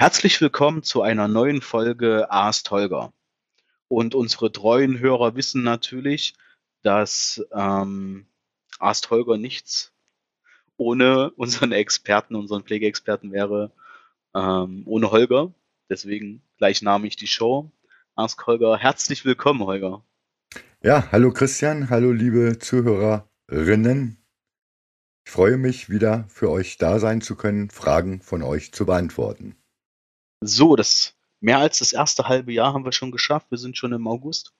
Herzlich willkommen zu einer neuen Folge Ask Holger. Und unsere treuen Hörer wissen natürlich, dass ähm, Ask Holger nichts ohne unseren Experten, unseren Pflegeexperten wäre, ähm, ohne Holger. Deswegen gleichnamig die Show. Ask Holger. Herzlich willkommen, Holger. Ja, hallo Christian, hallo liebe Zuhörerinnen. Ich freue mich wieder für euch da sein zu können, Fragen von euch zu beantworten. So, das mehr als das erste halbe Jahr haben wir schon geschafft. Wir sind schon im August.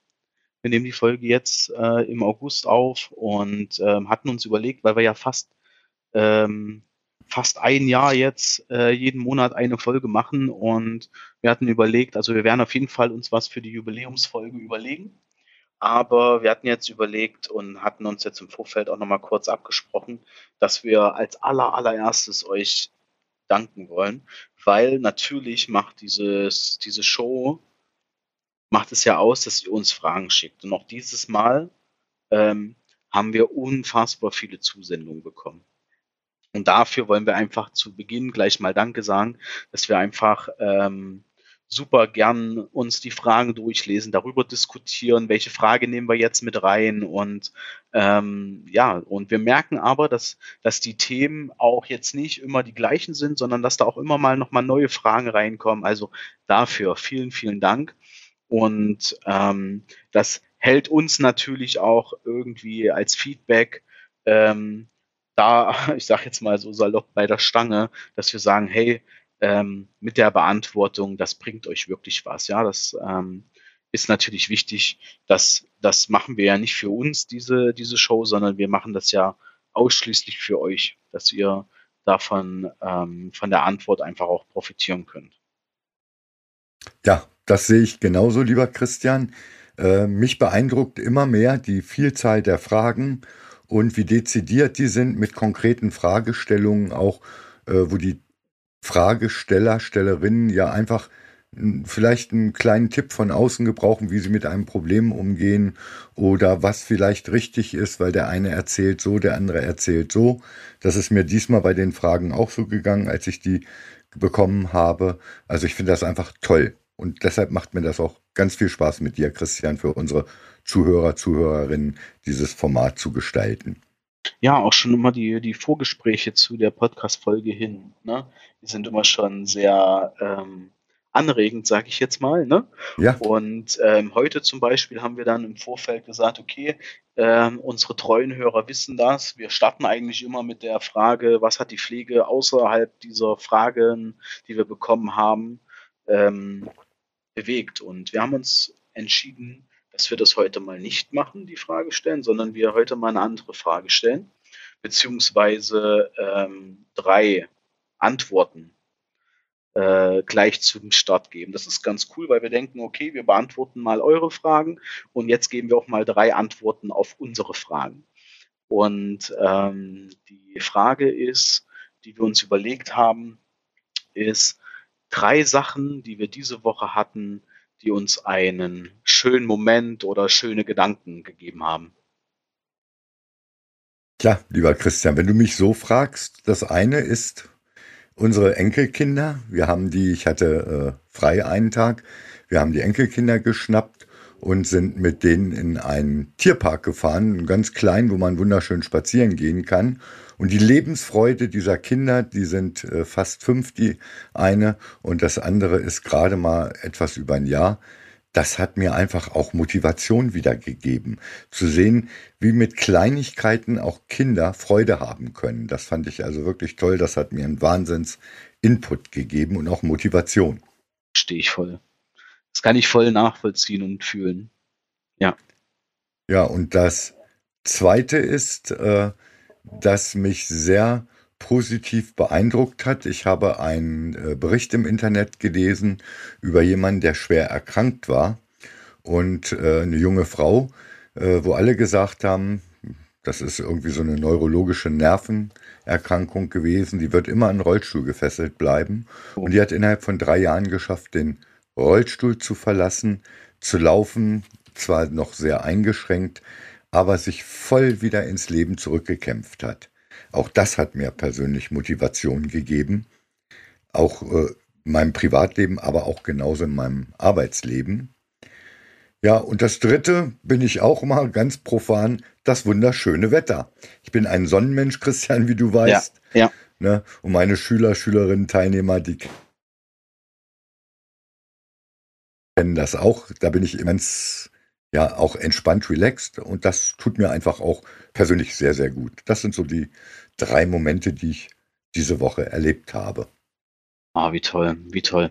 Wir nehmen die Folge jetzt äh, im August auf und ähm, hatten uns überlegt, weil wir ja fast ähm, fast ein Jahr jetzt äh, jeden Monat eine Folge machen und wir hatten überlegt, also wir werden auf jeden Fall uns was für die Jubiläumsfolge überlegen. Aber wir hatten jetzt überlegt und hatten uns jetzt im Vorfeld auch nochmal kurz abgesprochen, dass wir als aller allererstes euch danken wollen, weil natürlich macht dieses, diese Show, macht es ja aus, dass ihr uns Fragen schickt. Und auch dieses Mal ähm, haben wir unfassbar viele Zusendungen bekommen. Und dafür wollen wir einfach zu Beginn gleich mal Danke sagen, dass wir einfach ähm, super gern uns die Fragen durchlesen, darüber diskutieren, welche Frage nehmen wir jetzt mit rein und ähm, ja, und wir merken aber, dass, dass die Themen auch jetzt nicht immer die gleichen sind, sondern dass da auch immer mal nochmal neue Fragen reinkommen. Also dafür vielen, vielen Dank. Und ähm, das hält uns natürlich auch irgendwie als Feedback ähm, da, ich sage jetzt mal so salopp bei der Stange, dass wir sagen, hey, ähm, mit der Beantwortung, das bringt euch wirklich was. Ja, das ähm, ist natürlich wichtig. dass das machen wir ja nicht für uns, diese, diese Show, sondern wir machen das ja ausschließlich für euch, dass ihr davon ähm, von der Antwort einfach auch profitieren könnt. Ja, das sehe ich genauso, lieber Christian. Äh, mich beeindruckt immer mehr die Vielzahl der Fragen und wie dezidiert die sind mit konkreten Fragestellungen, auch äh, wo die Fragesteller, Stellerinnen ja einfach vielleicht einen kleinen Tipp von außen gebrauchen, wie sie mit einem Problem umgehen oder was vielleicht richtig ist, weil der eine erzählt so, der andere erzählt so. Das ist mir diesmal bei den Fragen auch so gegangen, als ich die bekommen habe. Also ich finde das einfach toll. Und deshalb macht mir das auch ganz viel Spaß mit dir, Christian, für unsere Zuhörer, Zuhörerinnen, dieses Format zu gestalten. Ja, auch schon immer die, die Vorgespräche zu der Podcast-Folge hin. Ne? Die sind immer schon sehr ähm, anregend, sage ich jetzt mal. Ne? Ja. Und ähm, heute zum Beispiel haben wir dann im Vorfeld gesagt, okay, ähm, unsere treuen Hörer wissen das. Wir starten eigentlich immer mit der Frage, was hat die Pflege außerhalb dieser Fragen, die wir bekommen haben, ähm, bewegt. Und wir haben uns entschieden, dass wir das heute mal nicht machen, die Frage stellen, sondern wir heute mal eine andere Frage stellen, beziehungsweise ähm, drei Antworten äh, gleich zum Start geben. Das ist ganz cool, weil wir denken, okay, wir beantworten mal eure Fragen und jetzt geben wir auch mal drei Antworten auf unsere Fragen. Und ähm, die Frage ist, die wir uns überlegt haben, ist drei Sachen, die wir diese Woche hatten, die uns einen schönen Moment oder schöne Gedanken gegeben haben. Tja, lieber Christian, wenn du mich so fragst, das eine ist unsere Enkelkinder. Wir haben die, ich hatte äh, frei einen Tag, wir haben die Enkelkinder geschnappt und sind mit denen in einen Tierpark gefahren, ganz klein, wo man wunderschön spazieren gehen kann. Und die Lebensfreude dieser Kinder, die sind äh, fast fünf, die eine, und das andere ist gerade mal etwas über ein Jahr. Das hat mir einfach auch Motivation wiedergegeben, zu sehen, wie mit Kleinigkeiten auch Kinder Freude haben können. Das fand ich also wirklich toll. Das hat mir einen Wahnsinns-Input gegeben und auch Motivation. Stehe ich voll. Das kann ich voll nachvollziehen und fühlen. Ja. Ja, und das Zweite ist, äh, das mich sehr positiv beeindruckt hat. Ich habe einen äh, Bericht im Internet gelesen über jemanden, der schwer erkrankt war und äh, eine junge Frau, äh, wo alle gesagt haben, das ist irgendwie so eine neurologische Nervenerkrankung gewesen, die wird immer an Rollstuhl gefesselt bleiben. Und die hat innerhalb von drei Jahren geschafft, den Rollstuhl zu verlassen, zu laufen, zwar noch sehr eingeschränkt, aber sich voll wieder ins Leben zurückgekämpft hat. Auch das hat mir persönlich Motivation gegeben. Auch äh, in meinem Privatleben, aber auch genauso in meinem Arbeitsleben. Ja, und das dritte bin ich auch mal ganz profan, das wunderschöne Wetter. Ich bin ein Sonnenmensch, Christian, wie du weißt. Ja. ja. Ne? Und meine Schüler, Schülerinnen, Teilnehmer, die kennen das auch. Da bin ich ganz, ja, auch entspannt, relaxed. Und das tut mir einfach auch persönlich sehr, sehr gut. Das sind so die drei Momente, die ich diese Woche erlebt habe. Ah, wie toll, wie toll.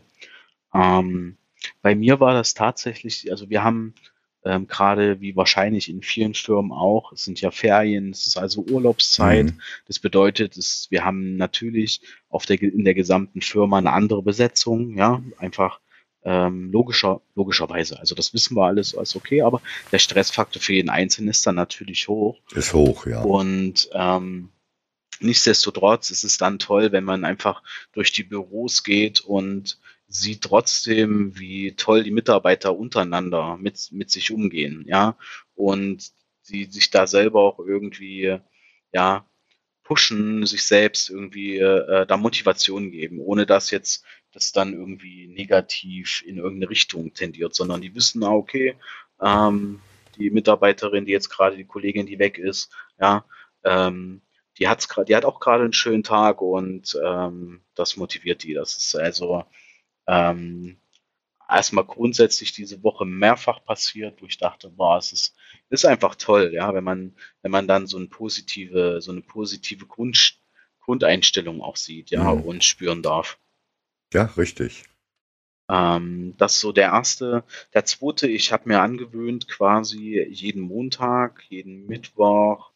Ähm, bei mir war das tatsächlich, also wir haben ähm, gerade wie wahrscheinlich in vielen Firmen auch, es sind ja Ferien, es ist also Urlaubszeit. Mhm. Das bedeutet, es, wir haben natürlich auf der, in der gesamten Firma eine andere Besetzung, ja, einfach ähm, logischer, logischerweise. Also das wissen wir alles, alles okay, aber der Stressfaktor für jeden Einzelnen ist dann natürlich hoch. Ist hoch, ja. Und ähm, nichtsdestotrotz ist es dann toll, wenn man einfach durch die Büros geht und sieht trotzdem, wie toll die Mitarbeiter untereinander mit, mit sich umgehen, ja, und die sich da selber auch irgendwie, ja, pushen, sich selbst irgendwie äh, da Motivation geben, ohne dass jetzt das dann irgendwie negativ in irgendeine Richtung tendiert, sondern die wissen, ah, okay, ähm, die Mitarbeiterin, die jetzt gerade die Kollegin, die weg ist, ja, ähm, die hat's gerade, die hat auch gerade einen schönen Tag und ähm, das motiviert die. Das ist also ähm, erstmal grundsätzlich diese Woche mehrfach passiert, wo ich dachte, boah, es ist, ist einfach toll, ja, wenn man, wenn man dann so eine positive, so eine positive Grund, Grundeinstellung auch sieht, ja, mhm. und spüren darf. Ja, richtig. Ähm, das ist so der erste. Der zweite, ich habe mir angewöhnt, quasi jeden Montag, jeden Mittwoch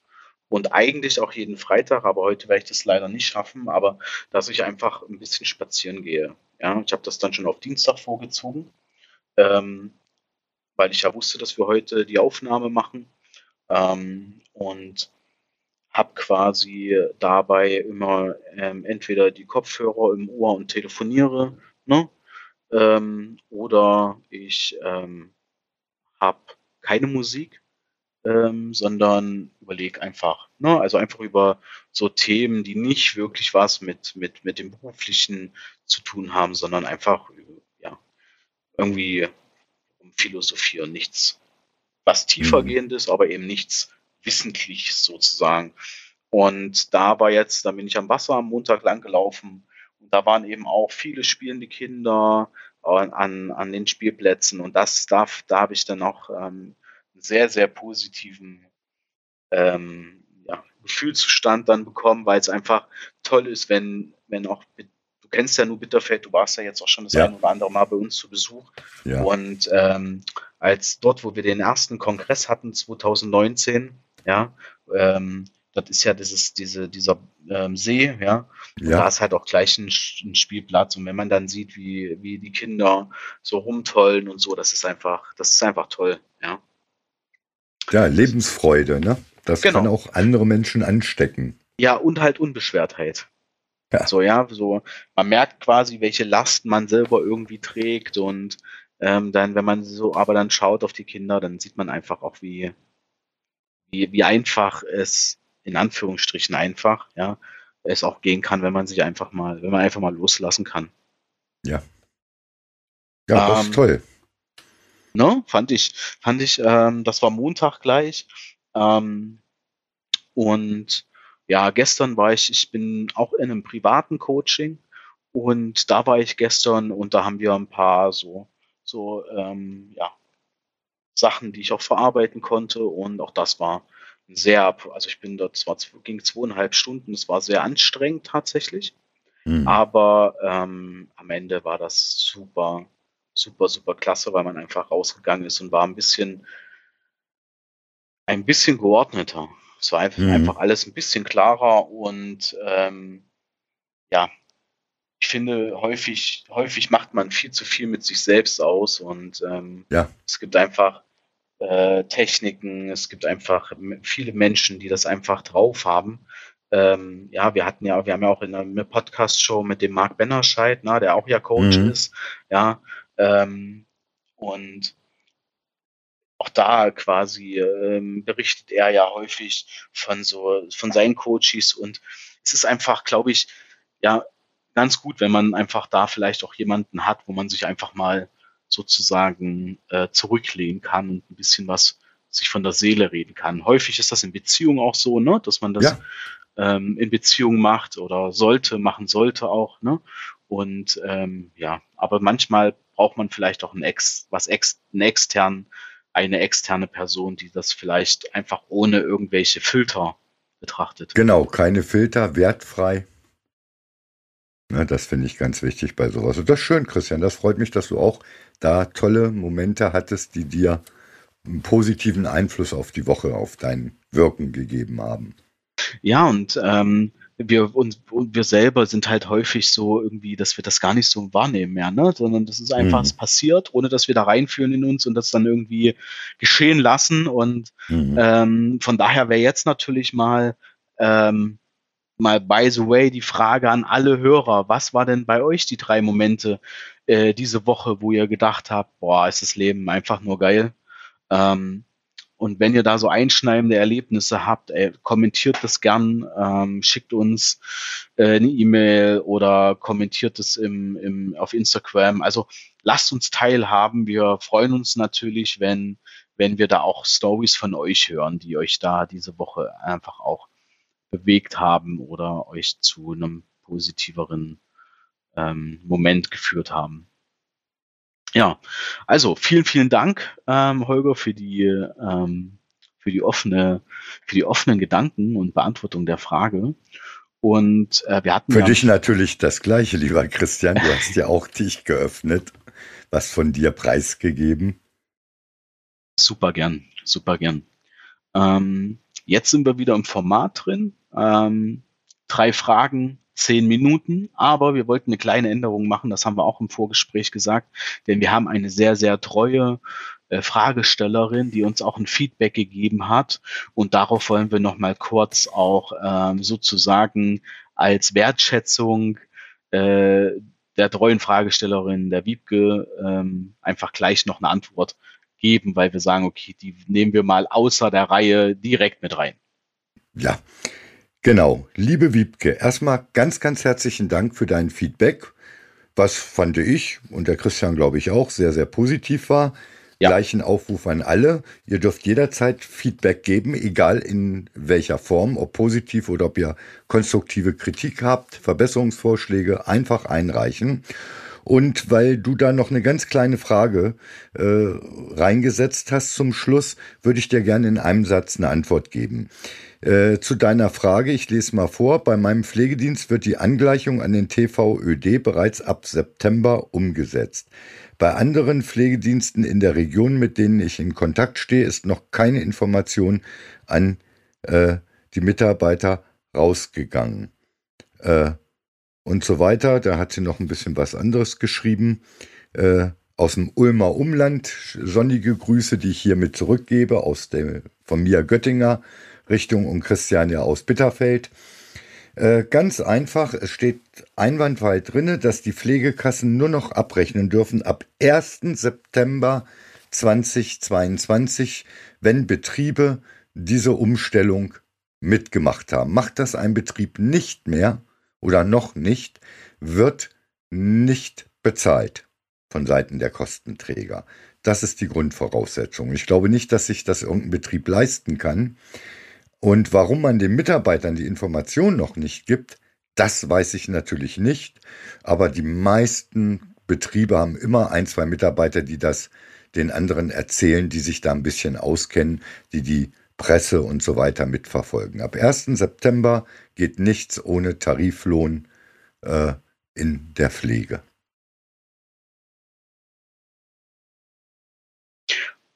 und eigentlich auch jeden Freitag, aber heute werde ich das leider nicht schaffen, aber dass ich einfach ein bisschen spazieren gehe. Ja, ich habe das dann schon auf Dienstag vorgezogen, ähm, weil ich ja wusste, dass wir heute die Aufnahme machen ähm, und habe quasi dabei immer ähm, entweder die Kopfhörer im Ohr und telefoniere, ne? Ähm, oder ich ähm, habe keine Musik, ähm, sondern überlege einfach, ne? also einfach über so Themen, die nicht wirklich was mit, mit, mit dem Beruflichen zu tun haben, sondern einfach ja, irgendwie um philosophieren, nichts was tiefergehendes, mhm. aber eben nichts Wissentliches sozusagen. Und da war jetzt, da bin ich am Wasser am Montag lang gelaufen und da waren eben auch viele spielende Kinder an, an den Spielplätzen und das darf, da habe ich dann auch ähm, sehr, sehr positiven ähm, ja, Gefühlszustand dann bekommen, weil es einfach toll ist, wenn, wenn auch, du kennst ja nur Bitterfeld, du warst ja jetzt auch schon das ja. ein oder andere Mal bei uns zu Besuch. Ja. Und ähm, als dort, wo wir den ersten Kongress hatten, 2019, ja, ähm, das ist ja dieses, diese, dieser ähm, See, ja. Und ja. da ist halt auch gleich ein, ein, Spielplatz. Und wenn man dann sieht, wie, wie die Kinder so rumtollen und so, das ist einfach, das ist einfach toll, ja. Ja, Lebensfreude, ne? Das genau. kann auch andere Menschen anstecken. Ja, und halt Unbeschwertheit. Ja. So, ja, so, man merkt quasi, welche Last man selber irgendwie trägt und ähm, dann, wenn man so aber dann schaut auf die Kinder, dann sieht man einfach auch, wie, wie, wie einfach es, in Anführungsstrichen einfach, ja, es auch gehen kann, wenn man sich einfach mal, wenn man einfach mal loslassen kann. Ja. Ja, das ähm, ist toll. Ne? Fand ich, fand ich, ähm, das war Montag gleich. Ähm, und ja, gestern war ich, ich bin auch in einem privaten Coaching und da war ich gestern und da haben wir ein paar so, so, ähm, ja, Sachen, die ich auch verarbeiten konnte und auch das war sehr, also ich bin dort, zwar ging zweieinhalb Stunden, es war sehr anstrengend tatsächlich, mhm. aber ähm, am Ende war das super, super, super klasse, weil man einfach rausgegangen ist und war ein bisschen, ein bisschen geordneter. Es war einfach, mhm. einfach alles ein bisschen klarer und ähm, ja, ich finde, häufig, häufig macht man viel zu viel mit sich selbst aus und ähm, ja. es gibt einfach äh, Techniken, es gibt einfach viele Menschen, die das einfach drauf haben. Ähm, ja, wir hatten ja, wir haben ja auch in einer Podcast-Show mit dem Marc Bennerscheid, ne, der auch ja Coach mhm. ist, ja, ähm, und auch da quasi ähm, berichtet er ja häufig von so von seinen Coaches und es ist einfach, glaube ich, ja, ganz gut, wenn man einfach da vielleicht auch jemanden hat, wo man sich einfach mal sozusagen äh, zurücklehnen kann und ein bisschen was sich von der Seele reden kann. Häufig ist das in Beziehungen auch so, ne, dass man das ja. ähm, in Beziehungen macht oder sollte, machen sollte auch, ne? Und ähm, ja, aber manchmal braucht man vielleicht auch ein ex, was ex, einen externen, eine externe Person, die das vielleicht einfach ohne irgendwelche Filter betrachtet. Genau, keine Filter, wertfrei. Ja, das finde ich ganz wichtig bei sowas. Und das ist schön, Christian. Das freut mich, dass du auch da tolle Momente hattest, die dir einen positiven Einfluss auf die Woche, auf dein Wirken gegeben haben. Ja, und ähm, wir und, und, wir selber sind halt häufig so irgendwie, dass wir das gar nicht so wahrnehmen mehr, ne? Sondern das ist einfach, mhm. es passiert, ohne dass wir da reinführen in uns und das dann irgendwie geschehen lassen. Und mhm. ähm, von daher wäre jetzt natürlich mal ähm, mal by the way die Frage an alle Hörer: Was war denn bei euch die drei Momente äh, diese Woche, wo ihr gedacht habt, boah, ist das Leben einfach nur geil? Ähm, und wenn ihr da so einschneidende Erlebnisse habt, ey, kommentiert das gern, ähm, schickt uns äh, eine E-Mail oder kommentiert es im, im, auf Instagram. Also lasst uns teilhaben. Wir freuen uns natürlich, wenn, wenn wir da auch Stories von euch hören, die euch da diese Woche einfach auch bewegt haben oder euch zu einem positiveren ähm, Moment geführt haben. Ja, also vielen, vielen Dank, ähm, Holger, für die, ähm, für die offene, für die offenen Gedanken und Beantwortung der Frage. Und äh, wir hatten für ja, dich natürlich das Gleiche, lieber Christian. Du hast ja auch dich geöffnet, was von dir preisgegeben. Super gern, super gern. Ähm, jetzt sind wir wieder im Format drin. Ähm, drei Fragen, zehn Minuten, aber wir wollten eine kleine Änderung machen, das haben wir auch im Vorgespräch gesagt, denn wir haben eine sehr, sehr treue äh, Fragestellerin, die uns auch ein Feedback gegeben hat und darauf wollen wir nochmal kurz auch ähm, sozusagen als Wertschätzung äh, der treuen Fragestellerin, der Wiebke, ähm, einfach gleich noch eine Antwort geben, weil wir sagen, okay, die nehmen wir mal außer der Reihe direkt mit rein. Ja, Genau, liebe Wiebke, erstmal ganz, ganz herzlichen Dank für dein Feedback, was fand ich und der Christian glaube ich auch sehr, sehr positiv war. Ja. Gleichen Aufruf an alle. Ihr dürft jederzeit Feedback geben, egal in welcher Form, ob positiv oder ob ihr konstruktive Kritik habt, Verbesserungsvorschläge, einfach einreichen. Und weil du da noch eine ganz kleine Frage äh, reingesetzt hast zum Schluss, würde ich dir gerne in einem Satz eine Antwort geben. Äh, zu deiner Frage, ich lese mal vor. Bei meinem Pflegedienst wird die Angleichung an den TVÖD bereits ab September umgesetzt. Bei anderen Pflegediensten in der Region, mit denen ich in Kontakt stehe, ist noch keine Information an äh, die Mitarbeiter rausgegangen. Äh, und so weiter. Da hat sie noch ein bisschen was anderes geschrieben. Äh, aus dem Ulmer Umland. Sonnige Grüße, die ich hiermit zurückgebe, aus der, von mir Göttinger Richtung und Christian ja aus Bitterfeld. Äh, ganz einfach, es steht einwandfrei drin, dass die Pflegekassen nur noch abrechnen dürfen ab 1. September 2022, wenn Betriebe diese Umstellung mitgemacht haben. Macht das ein Betrieb nicht mehr oder noch nicht, wird nicht bezahlt von Seiten der Kostenträger. Das ist die Grundvoraussetzung. Ich glaube nicht, dass sich das irgendein Betrieb leisten kann. Und warum man den Mitarbeitern die Information noch nicht gibt, das weiß ich natürlich nicht. Aber die meisten Betriebe haben immer ein, zwei Mitarbeiter, die das den anderen erzählen, die sich da ein bisschen auskennen, die die Presse und so weiter mitverfolgen. Ab 1. September geht nichts ohne Tariflohn äh, in der Pflege.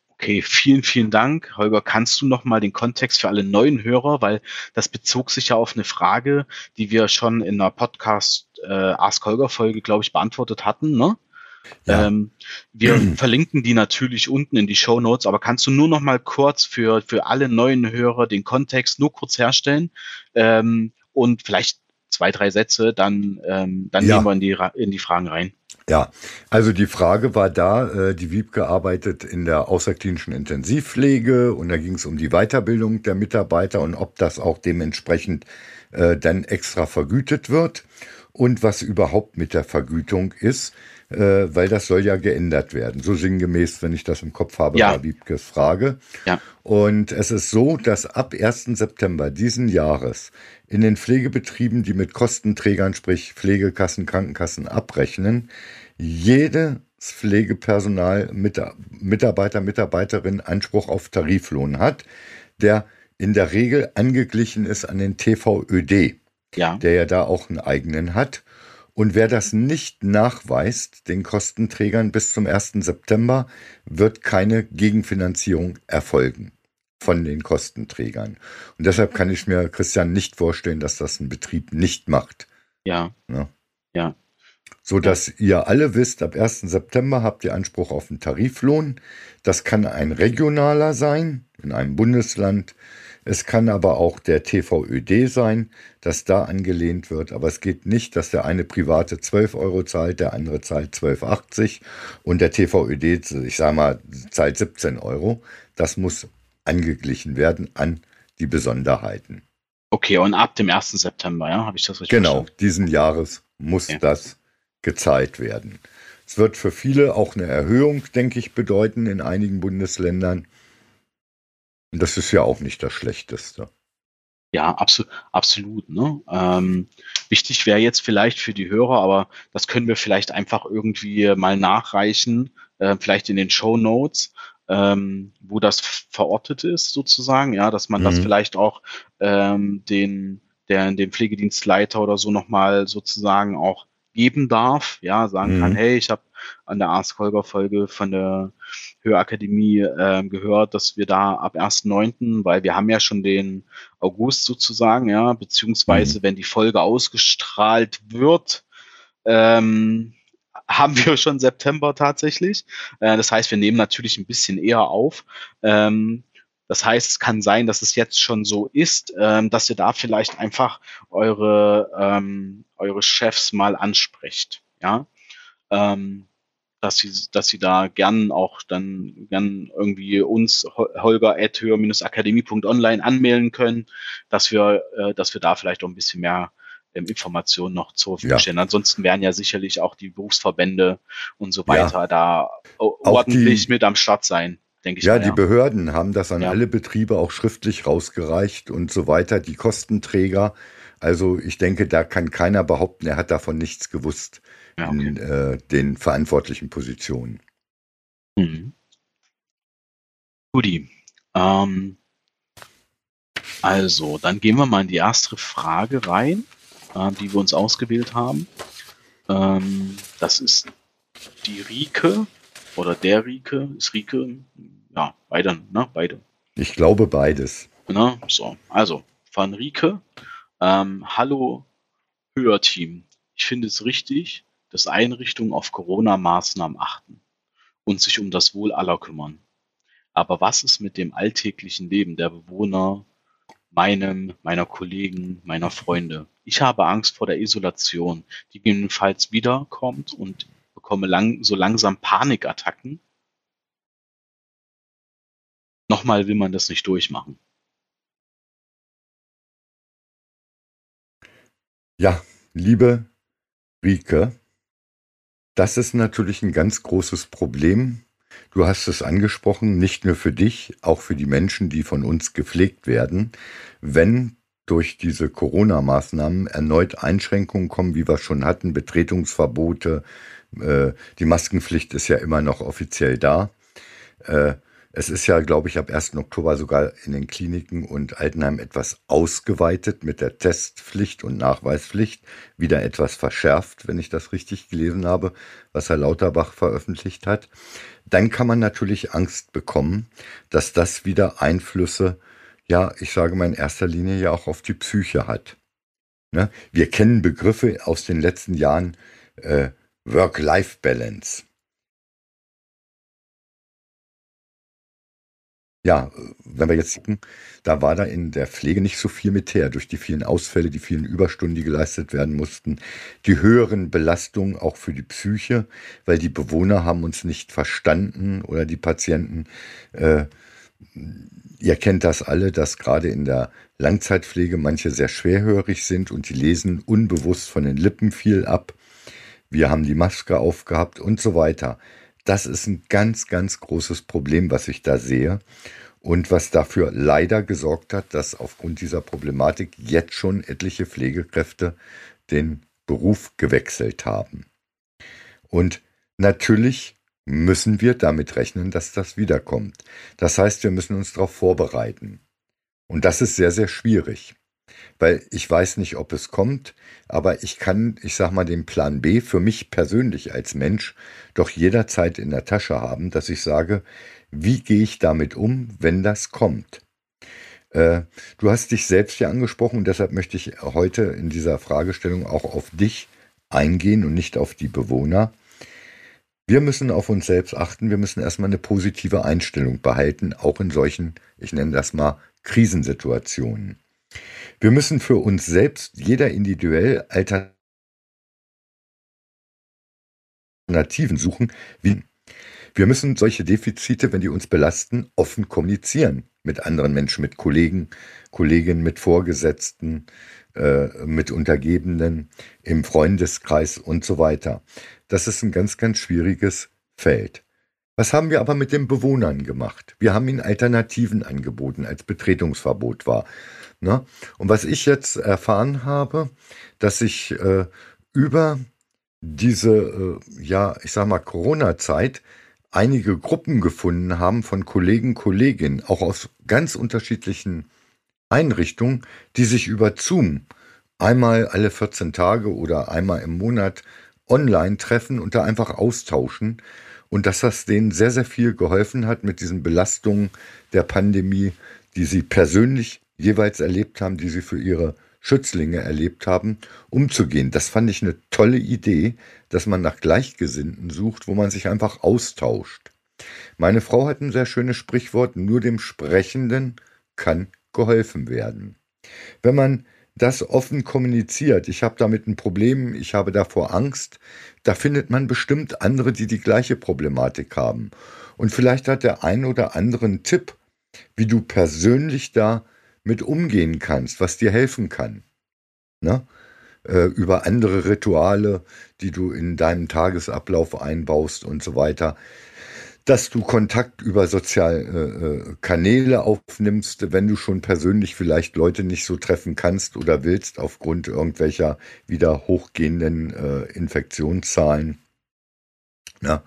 Okay, vielen, vielen Dank. Holger, kannst du noch mal den Kontext für alle neuen Hörer, weil das bezog sich ja auf eine Frage, die wir schon in einer Podcast äh, Ask Holger Folge, glaube ich, beantwortet hatten, ne? Ja. Ähm, wir verlinken die natürlich unten in die Show Notes, aber kannst du nur noch mal kurz für, für alle neuen Hörer den Kontext nur kurz herstellen ähm, und vielleicht zwei, drei Sätze, dann, ähm, dann ja. gehen wir in die, in die Fragen rein. Ja, also die Frage war da, äh, die Wiebke arbeitet in der außerklinischen Intensivpflege und da ging es um die Weiterbildung der Mitarbeiter und ob das auch dementsprechend äh, dann extra vergütet wird. und was überhaupt mit der Vergütung ist, äh, weil das soll ja geändert werden. So sinngemäß, wenn ich das im Kopf habe, Ja. war Wiebkes Frage. Ja. Und es ist so, dass ab 1. September diesen Jahres in den Pflegebetrieben, die mit Kostenträgern, sprich Pflegekassen, Krankenkassen abrechnen, jedes Pflegepersonal, Mita- Mitarbeiter, Mitarbeiterin Anspruch auf Tariflohn hat, der in der Regel angeglichen ist an den TVÖD Ja. der ja da auch einen eigenen hat. Und wer das nicht nachweist, den Kostenträgern bis zum 1. September, wird keine Gegenfinanzierung erfolgen von den Kostenträgern. Und deshalb kann ich mir, Christian, nicht vorstellen, dass das ein Betrieb nicht macht. Ja. Ja. Ja. So dass ihr alle wisst, ab 1. September habt ihr Anspruch auf einen Tariflohn. Das kann ein regionaler sein, in einem Bundesland. Es kann aber auch der TVÖD sein, dass da angelehnt wird. Aber es geht nicht, dass der eine private 12 Euro zahlt, der andere zahlt 12,80 und der TVÖD, ich sage mal, zahlt 17 Euro. Das muss angeglichen werden an die Besonderheiten. Okay, und ab dem 1. September, ja, habe ich das richtig Genau, verstanden? diesen Jahres muss Ja. das gezahlt werden. Es wird für viele auch eine Erhöhung, denke ich, bedeuten in einigen Bundesländern. Und das ist ja auch nicht das Schlechteste. Ja, absolut, absolut. Ne? Ähm, wichtig wäre jetzt vielleicht für die Hörer, aber das können wir vielleicht einfach irgendwie mal nachreichen, äh, vielleicht in den Show Notes, ähm, wo das verortet ist sozusagen, ja, dass man das Mhm. vielleicht auch ähm, den, der, dem Pflegedienstleiter oder so nochmal sozusagen auch geben darf, ja, sagen kann, Mhm. hey, ich habe an der Ask Holger Folge von der Hörakademie ähm, gehört, dass wir da ab 1.9., weil wir haben ja schon den August sozusagen, ja, beziehungsweise wenn die Folge ausgestrahlt wird, ähm, haben wir schon September tatsächlich. Äh, das heißt, wir nehmen natürlich ein bisschen eher auf. Ähm, das heißt, es kann sein, dass es jetzt schon so ist, ähm, dass ihr da vielleicht einfach eure, ähm, eure Chefs mal ansprecht, ja. Ähm, dass sie, dass sie da gern auch dann gern irgendwie uns Hol- Holger at akademie.online anmelden können, dass wir, äh, dass wir da vielleicht auch ein bisschen mehr ähm, Informationen noch zur Verfügung Ja. stellen. Ansonsten werden ja sicherlich auch die Berufsverbände und so Ja. weiter da o- Auch ordentlich die- mit am Start sein, denke ich Ja, mal. die Behörden haben das an Ja. alle Betriebe auch schriftlich rausgereicht und so weiter, die Kostenträger. Also ich denke, da kann keiner behaupten, er hat davon nichts gewusst Ja, okay. in äh, den verantwortlichen Positionen. Mhm. Guti. Ähm, also, dann gehen wir mal in die erste Frage rein, äh, die wir uns ausgewählt haben. Ähm, das ist die Rike oder der Rike. Ist Rike? Ja, beide, ne? Beide. Ich glaube beides. Ne? So, also von Rike. Ähm, hallo Hörteam. Ich finde es richtig, dass Einrichtungen auf Corona-Maßnahmen achten und sich um das Wohl aller kümmern. Aber was ist mit dem alltäglichen Leben der Bewohner, meinem, meiner Kollegen, meiner Freunde? Ich habe Angst vor der Isolation, die gegebenenfalls wiederkommt und bekomme lang, so langsam Panikattacken. Nochmal will man das nicht durchmachen. Ja, liebe Rike, das ist natürlich ein ganz großes Problem. Du hast es angesprochen, nicht nur für dich, auch für die Menschen, die von uns gepflegt werden. Wenn durch diese Corona-Maßnahmen erneut Einschränkungen kommen, wie wir schon hatten, Betretungsverbote, äh, die Maskenpflicht ist ja immer noch offiziell da. Äh, es ist ja, glaube ich, ab 1. Oktober sogar in den Kliniken und Altenheimen etwas ausgeweitet mit der Testpflicht und Nachweispflicht, wieder etwas verschärft, wenn ich das richtig gelesen habe, was Herr Lauterbach veröffentlicht hat. Dann kann man natürlich Angst bekommen, dass das wieder Einflüsse, ja, ich sage mal in erster Linie ja auch auf die Psyche hat. Ne? Wir kennen Begriffe aus den letzten Jahren, äh, Work-Life-Balance. Ja, wenn wir jetzt gucken, da war da in der Pflege nicht so viel mit her, durch die vielen Ausfälle, die vielen Überstunden, die geleistet werden mussten, die höheren Belastungen auch für die Psyche, weil die Bewohner haben uns nicht verstanden oder die Patienten, äh, Ihr kennt das alle, dass gerade in der Langzeitpflege manche sehr schwerhörig sind und die lesen unbewusst von den Lippen viel ab. Wir haben die Maske aufgehabt und so weiter. Das ist ein ganz, ganz großes Problem, was ich da sehe und was dafür leider gesorgt hat, dass aufgrund dieser Problematik jetzt schon etliche Pflegekräfte den Beruf gewechselt haben. Und natürlich müssen wir damit rechnen, dass das wiederkommt. Das heißt, wir müssen uns darauf vorbereiten. Und das ist sehr, sehr schwierig. Weil ich weiß nicht, ob es kommt, aber ich kann, ich sag mal, den Plan B für mich persönlich als Mensch doch jederzeit in der Tasche haben, dass ich sage, wie gehe ich damit um, wenn das kommt? Äh, du hast dich selbst ja angesprochen und deshalb möchte ich heute in dieser Fragestellung auch auf dich eingehen und nicht auf die Bewohner. Wir müssen auf uns selbst achten, wir müssen erstmal eine positive Einstellung behalten, auch in solchen, ich nenne das mal, Krisensituationen. Wir müssen für uns selbst jeder individuell Alternativen suchen, wie wir müssen solche Defizite, wenn die uns belasten, offen kommunizieren mit anderen Menschen, mit Kollegen, Kolleginnen, mit Vorgesetzten, äh, mit Untergebenen, im Freundeskreis und so weiter. Das ist ein ganz, ganz schwieriges Feld. Was haben wir aber mit den Bewohnern gemacht? Wir haben ihnen Alternativen angeboten, als Betretungsverbot war. Ne? Und was ich jetzt erfahren habe, dass sich äh, über diese, äh, ja, ich sag mal, Corona-Zeit einige Gruppen gefunden haben von Kollegen, Kolleginnen, auch aus ganz unterschiedlichen Einrichtungen, die sich über Zoom einmal alle 14 Tage oder einmal im Monat online treffen und da einfach austauschen. Und dass das denen sehr, sehr viel geholfen hat mit diesen Belastungen der Pandemie, die sie persönlich jeweils erlebt haben, die sie für ihre Schützlinge erlebt haben, umzugehen. Das fand ich eine tolle Idee, dass man nach Gleichgesinnten sucht, wo man sich einfach austauscht. Meine Frau hat ein sehr schönes Sprichwort, nur dem Sprechenden kann geholfen werden. Wenn man das offen kommuniziert, ich habe damit ein Problem, ich habe davor Angst, da findet man bestimmt andere, die die gleiche Problematik haben. Und vielleicht hat der ein oder andere einen Tipp, wie du persönlich da mit umgehen kannst, was dir helfen kann. Ne? Äh, über andere Rituale, die du in deinem Tagesablauf einbaust und so weiter dass du Kontakt über soziale äh, äh, Kanäle aufnimmst, wenn du schon persönlich vielleicht Leute nicht so treffen kannst oder willst aufgrund irgendwelcher wieder hochgehenden äh, Infektionszahlen. Ja.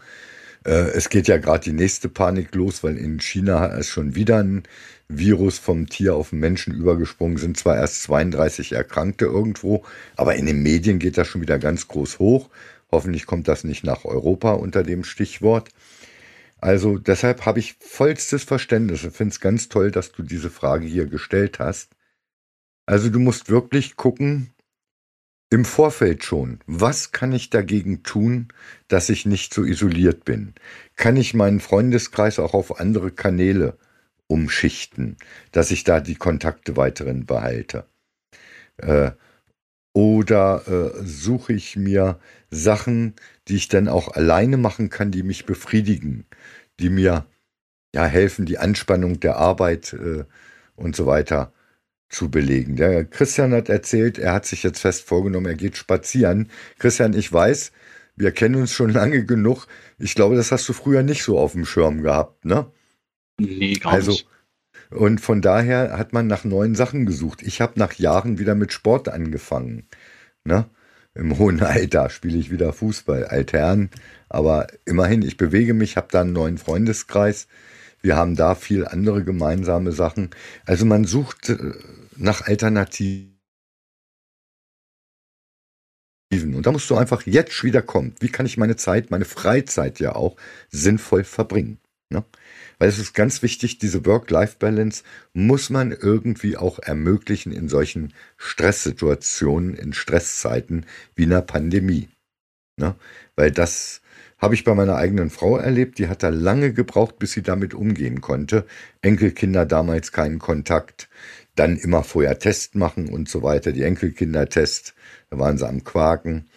Äh, es geht ja gerade die nächste Panik los, weil in China ist schon wieder ein Virus vom Tier auf den Menschen übergesprungen, sind zwar erst 32 Erkrankte irgendwo, aber in den Medien geht das schon wieder ganz groß hoch. Hoffentlich kommt das nicht nach Europa unter dem Stichwort. Also deshalb habe ich vollstes Verständnis und finde es ganz toll, dass du diese Frage hier gestellt hast. Also du musst wirklich gucken, im Vorfeld schon, was kann ich dagegen tun, dass ich nicht so isoliert bin? Kann ich meinen Freundeskreis auch auf andere Kanäle umschichten, dass ich da die Kontakte weiterhin behalte? Äh, oder äh, suche ich mir Sachen, die ich dann auch alleine machen kann, die mich befriedigen, die mir ja helfen, die Anspannung der Arbeit äh, und so weiter zu belegen. Der Christian hat erzählt, er hat sich jetzt fest vorgenommen, er geht spazieren. Christian, ich weiß, wir kennen uns schon lange genug. Ich glaube, das hast du früher nicht so auf dem Schirm gehabt, ne? Nee, gar also, nicht. Und von daher hat man nach neuen Sachen gesucht. Ich habe nach Jahren wieder mit Sport angefangen. Ne? Im hohen Alter spiele ich wieder Fußball, altern. Aber immerhin, ich bewege mich, habe da einen neuen Freundeskreis. Wir haben da viel andere gemeinsame Sachen. Also man sucht äh, nach Alternativen. Und da musst du einfach jetzt wieder kommen. Wie kann ich meine Zeit, meine Freizeit ja auch sinnvoll verbringen? Ne? Weil es ist ganz wichtig, diese Work-Life-Balance muss man irgendwie auch ermöglichen in solchen Stresssituationen, in Stresszeiten wie einer Pandemie. Ne? Weil das habe ich bei meiner eigenen Frau erlebt, die hat da lange gebraucht, bis sie damit umgehen konnte. Enkelkinder damals keinen Kontakt, dann immer vorher Test machen und so weiter, die Enkelkinder-Test, da waren sie am Quaken,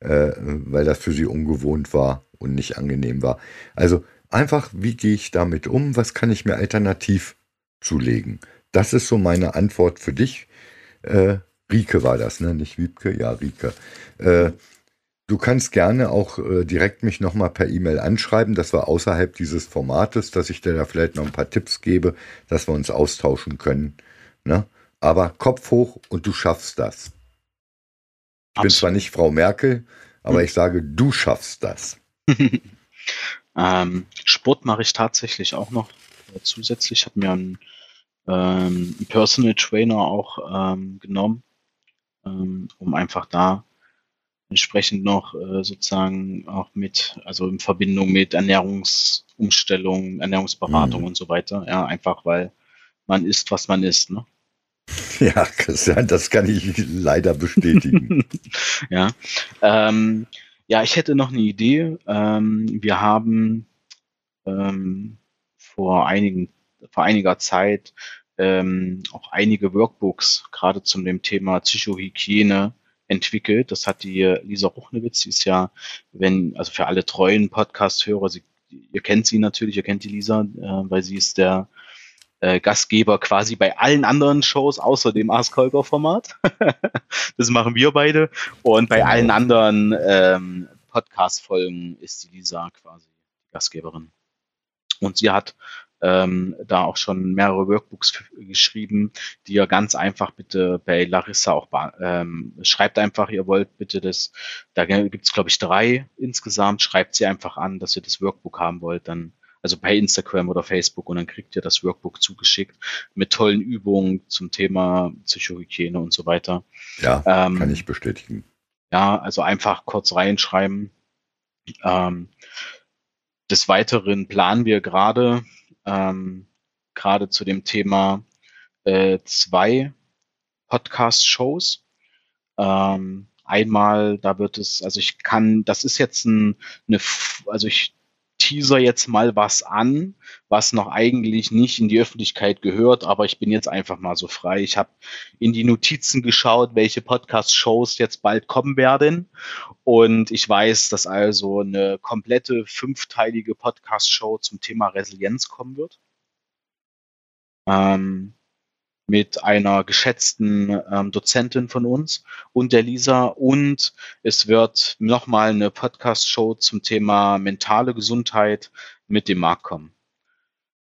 äh, weil das für sie ungewohnt war und nicht angenehm war. Also Einfach, wie gehe ich damit um? Was kann ich mir alternativ zulegen? Das ist so meine Antwort für dich. Äh, Rike war das, ne? Nicht Wiebke? Ja, Rike. Äh, du kannst gerne auch äh, direkt mich nochmal per E-Mail anschreiben. Das war außerhalb dieses Formates, dass ich dir da vielleicht noch ein paar Tipps gebe, dass wir uns austauschen können. Ne? Aber Kopf hoch und du schaffst das. Ich bin zwar nicht Frau Merkel, aber hm. ich sage, du schaffst das. ähm, Sport mache ich tatsächlich auch noch äh, zusätzlich. Ich habe mir einen, ähm, einen, Personal Trainer auch ähm, genommen, ähm, um einfach da entsprechend noch äh, sozusagen auch mit, also in Verbindung mit Ernährungsumstellung, Ernährungsberatung mhm. und so weiter. Ja, einfach weil man isst, was man isst. Ne? Ja, Christian, das kann ich leider bestätigen. ja. Ähm, ja, ich hätte noch eine Idee. Ähm, wir haben ähm, vor, einigen, vor einiger Zeit ähm, auch einige Workbooks gerade zum dem Thema Psychohygiene entwickelt. Das hat die Lisa Ruchnewitz, die ist ja, wenn, also für alle treuen Podcast-Hörer, ihr kennt sie natürlich, ihr kennt die Lisa, äh, weil sie ist der äh, Gastgeber quasi bei allen anderen Shows außer dem Ask Holger Format. das machen wir beide. Und bei genau. allen anderen ähm, Podcast-Folgen ist die Lisa quasi Gastgeberin. Und sie hat ähm, da auch schon mehrere Workbooks geschrieben, die ihr ganz einfach bitte bei Larissa auch ähm, schreibt einfach, ihr wollt bitte das, da gibt's glaube ich drei insgesamt, schreibt sie einfach an, dass ihr das Workbook haben wollt, dann also bei Instagram oder Facebook und dann kriegt ihr das Workbook zugeschickt mit tollen Übungen zum Thema Psychohygiene und so weiter. Ja, ähm, kann ich bestätigen. Ja, also einfach kurz reinschreiben. Ähm, des Weiteren planen wir gerade, ähm, gerade zu dem Thema äh, zwei Podcast-Shows. Ähm, einmal, da wird es, also ich kann, das ist jetzt ein, eine, also ich teaser jetzt mal was an, was noch eigentlich nicht in die Öffentlichkeit gehört, aber ich bin jetzt einfach mal so frei. Ich habe in die Notizen geschaut, welche Podcast-Shows jetzt bald kommen werden. Und ich weiß, dass also eine komplette fünfteilige Podcast-Show zum Thema Resilienz kommen wird. Ähm, mit einer geschätzten ähm, Dozentin von uns und der Lisa. Und es wird nochmal eine Podcast-Show zum Thema mentale Gesundheit mit dem Markt kommen.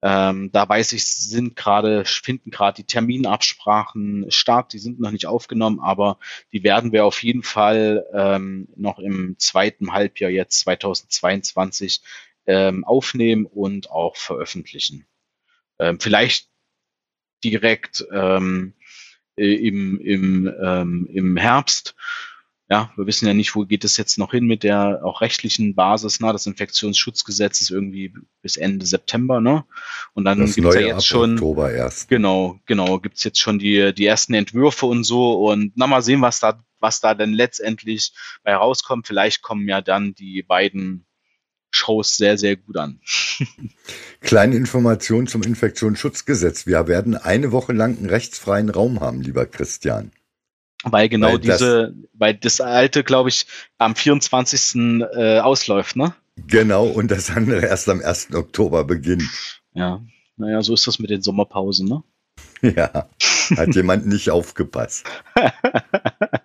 Ähm, da weiß ich, sind gerade, finden gerade die Terminabsprachen statt, die sind noch nicht aufgenommen, aber die werden wir auf jeden Fall ähm, noch im zweiten Halbjahr jetzt 2022 ähm, aufnehmen und auch veröffentlichen. Ähm, vielleicht direkt ähm, äh, im, im, ähm, im Herbst. Ja, wir wissen ja nicht, wo geht es jetzt noch hin mit der auch rechtlichen Basis. Ne? Das Infektionsschutzgesetz ist irgendwie bis Ende September, ne? Und dann gibt es ja jetzt schon. Oktober erst. Genau, genau, gibt es jetzt schon die, die ersten Entwürfe und so. Und na mal sehen, was da, was da denn letztendlich bei rauskommt. Vielleicht kommen ja dann die beiden Shows sehr, sehr gut an. Kleine Information zum Infektionsschutzgesetz. Wir werden eine Woche lang einen rechtsfreien Raum haben, lieber Christian. Weil genau weil diese, das, weil das alte, glaube ich, am 24. Äh, ausläuft, ne? Genau, und das andere erst am 1. Oktober beginnt. Ja, naja, so ist das mit den Sommerpausen, ne? Ja, hat jemand nicht aufgepasst.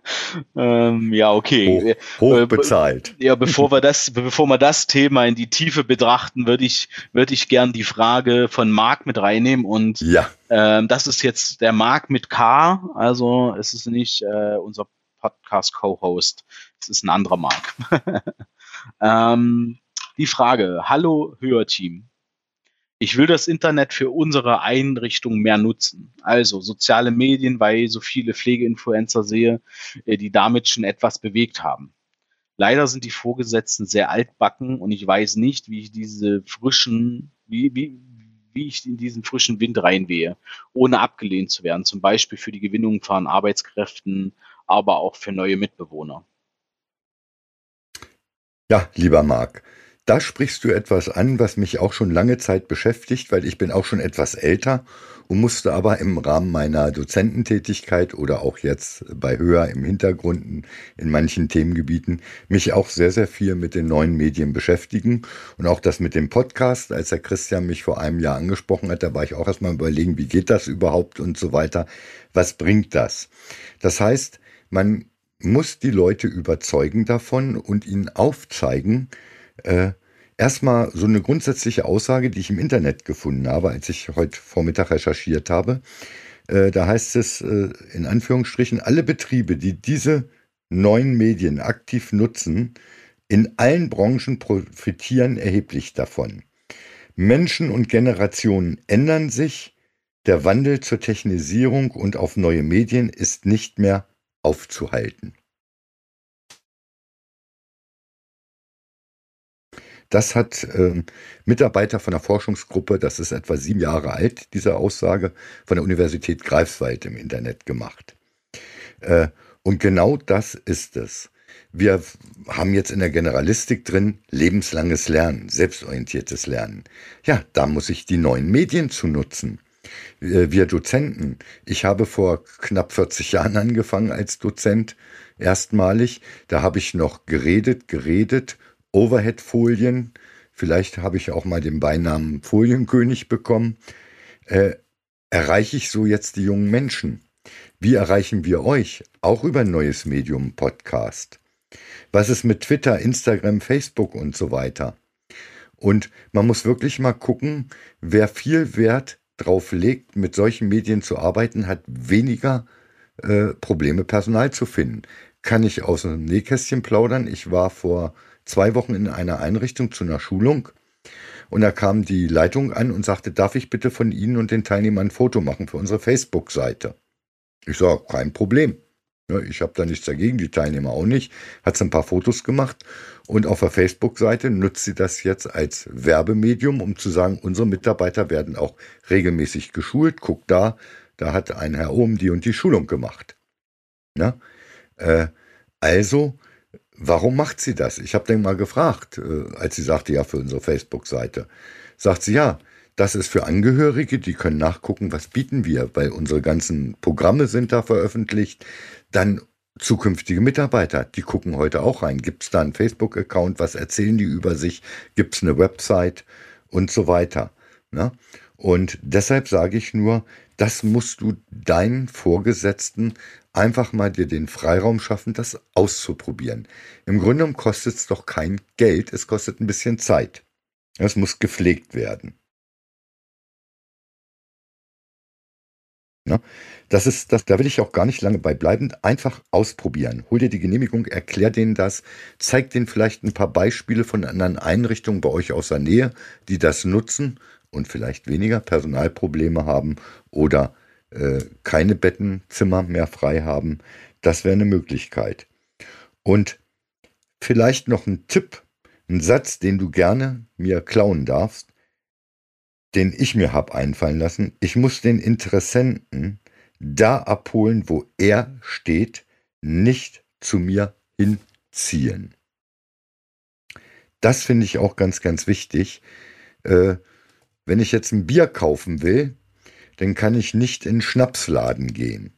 ähm, ja, okay. Hoch, äh, bezahlt. ja, bevor wir das, bevor wir das Thema in die Tiefe betrachten, würde ich, würde ich gern die Frage von Marc mit reinnehmen und ja. ähm, das ist jetzt der Marc mit K, also es ist nicht äh, unser Podcast-Co-Host, es ist ein anderer Marc. ähm, die Frage, hallo Hörteam. Ich will das Internet für unsere Einrichtung mehr nutzen. Also soziale Medien, weil ich so viele Pflegeinfluencer sehe, äh, die damit schon etwas bewegt haben. Leider sind die Vorgesetzten sehr altbacken und ich weiß nicht, wie ich diese frischen, wie, wie, wie ich in diesen frischen Wind reinwehe, ohne abgelehnt zu werden. Zum Beispiel für die Gewinnung von Arbeitskräften, aber auch für neue Mitbewohner. Ja, lieber Marc, da sprichst du etwas an, was mich auch schon lange Zeit beschäftigt, weil ich bin auch schon etwas älter und musste aber im Rahmen meiner Dozententätigkeit oder auch jetzt bei Höher im Hintergrund in manchen Themengebieten mich auch sehr, sehr viel mit den neuen Medien beschäftigen. Und auch das mit dem Podcast, als der Christian mich vor einem Jahr angesprochen hat, da war ich auch erstmal überlegen, wie geht das überhaupt und so weiter. Was bringt das? Das heißt, man muss die Leute überzeugen davon und ihnen aufzeigen, äh, erstmal so eine grundsätzliche Aussage, die ich im Internet gefunden habe, als ich heute Vormittag recherchiert habe. Äh, da heißt es äh, in Anführungsstrichen, alle Betriebe, die diese neuen Medien aktiv nutzen, in allen Branchen profitieren erheblich davon. Menschen und Generationen ändern sich, der Wandel zur Technisierung und auf neue Medien ist nicht mehr aufzuhalten. Das hat äh, Mitarbeiter von der Forschungsgruppe, das ist etwa sieben Jahre alt, diese Aussage, von der Universität Greifswald im Internet gemacht. Äh, und genau das ist es. Wir haben jetzt in der Generalistik drin lebenslanges Lernen, selbstorientiertes Lernen. Ja, da muss ich die neuen Medien zu nutzen. Äh, wir Dozenten, ich habe vor knapp 40 Jahren angefangen als Dozent, erstmalig. Da habe ich noch geredet, geredet Overhead-Folien. Vielleicht habe ich auch mal den Beinamen Folienkönig bekommen. Äh, erreiche ich so jetzt die jungen Menschen? Wie erreichen wir euch? Auch über ein neues Medium Podcast. Was ist mit Twitter, Instagram, Facebook und so weiter? Und man muss wirklich mal gucken, wer viel Wert drauf legt, mit solchen Medien zu arbeiten, hat weniger äh, Probleme, Personal zu finden. Kann ich aus dem Nähkästchen plaudern? Ich war vor zwei Wochen in einer Einrichtung zu einer Schulung. Und da kam die Leitung an und sagte, darf ich bitte von Ihnen und den Teilnehmern ein Foto machen für unsere Facebook-Seite? Ich sage, kein Problem. ich habe da nichts dagegen, die Teilnehmer auch nicht. Hat ein paar Fotos gemacht und auf der Facebook-Seite nutzt sie das jetzt als Werbemedium, um zu sagen, unsere Mitarbeiter werden auch regelmäßig geschult. Guck da, da hat ein Herr oben die und die Schulung gemacht. Ja? Äh, also Warum macht sie das? Ich habe den mal gefragt, äh, als sie sagte, ja, für unsere Facebook-Seite. Sagt sie, ja, das ist für Angehörige, die können nachgucken, was bieten wir, weil unsere ganzen Programme sind da veröffentlicht. Dann zukünftige Mitarbeiter, die gucken heute auch rein. Gibt es da einen Facebook-Account? Was erzählen die über sich? Gibt es eine Website? Und so weiter. Ne? Und deshalb sage ich nur, das musst du deinen Vorgesetzten einfach mal dir den Freiraum schaffen, das auszuprobieren. Im Grunde kostet es doch kein Geld, es kostet ein bisschen Zeit. Es muss gepflegt werden. Ja, das ist, das, da will ich auch gar nicht lange bei bleiben. Einfach ausprobieren. Hol dir die Genehmigung, erklär denen das, zeig denen vielleicht ein paar Beispiele von anderen Einrichtungen bei euch aus der Nähe, die das nutzen und vielleicht weniger Personalprobleme haben oder äh, keine Bettenzimmer mehr frei haben. Das wäre eine Möglichkeit. Und vielleicht noch ein Tipp, ein Satz, den du gerne mir klauen darfst, den ich mir habe einfallen lassen. Ich muss den Interessenten da abholen, wo er steht, nicht zu mir hinziehen. Das finde ich auch ganz, ganz wichtig. Äh, wenn ich jetzt ein Bier kaufen will, dann kann ich nicht in Schnapsladen gehen.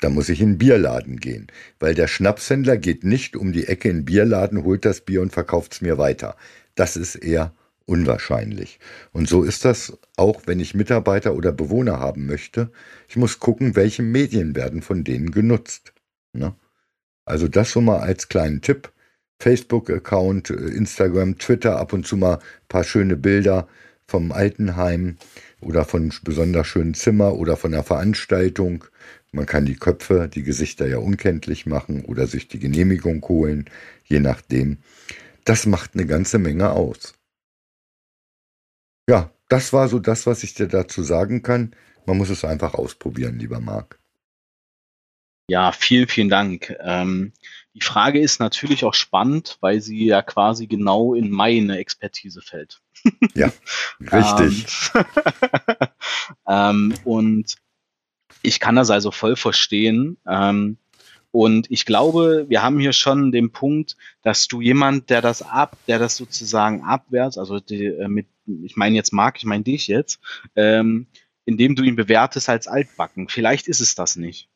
Da muss ich in Bierladen gehen, weil der Schnapshändler geht nicht um die Ecke in Bierladen, holt das Bier und verkauft es mir weiter. Das ist eher unwahrscheinlich. Und so ist das auch, wenn ich Mitarbeiter oder Bewohner haben möchte. Ich muss gucken, welche Medien werden von denen genutzt. Ne? Also das schon mal als kleinen Tipp. Facebook-Account, Instagram, Twitter, ab und zu mal ein paar schöne Bilder vom Altenheim oder von besonders schönen Zimmer oder von einer Veranstaltung. Man kann die Köpfe, die Gesichter ja unkenntlich machen oder sich die Genehmigung holen, je nachdem. Das macht eine ganze Menge aus. Ja, das war so das, was ich dir dazu sagen kann. Man muss es einfach ausprobieren, lieber Marc. Ja, vielen, vielen Dank. Ähm, die Frage ist natürlich auch spannend, weil sie ja quasi genau in meine Expertise fällt. Ja, richtig. ähm, ähm und ich kann das also voll verstehen. Ähm, Und ich glaube, wir haben hier schon den Punkt, dass du jemand, der das ab, der das sozusagen abwehrt, also die, äh, mit, ich meine jetzt Marc, ich meine dich jetzt, ähm, indem du ihn bewertest als altbacken. Vielleicht ist es das nicht.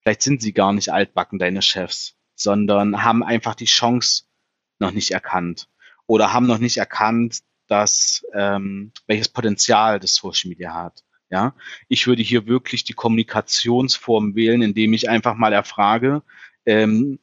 Vielleicht sind sie gar nicht altbacken, deine Chefs, sondern haben einfach die Chance noch nicht erkannt oder haben noch nicht erkannt, dass ähm, welches Potenzial das Social Media hat. Ja, ich würde hier wirklich die Kommunikationsform wählen, indem ich einfach mal erfrage, ähm,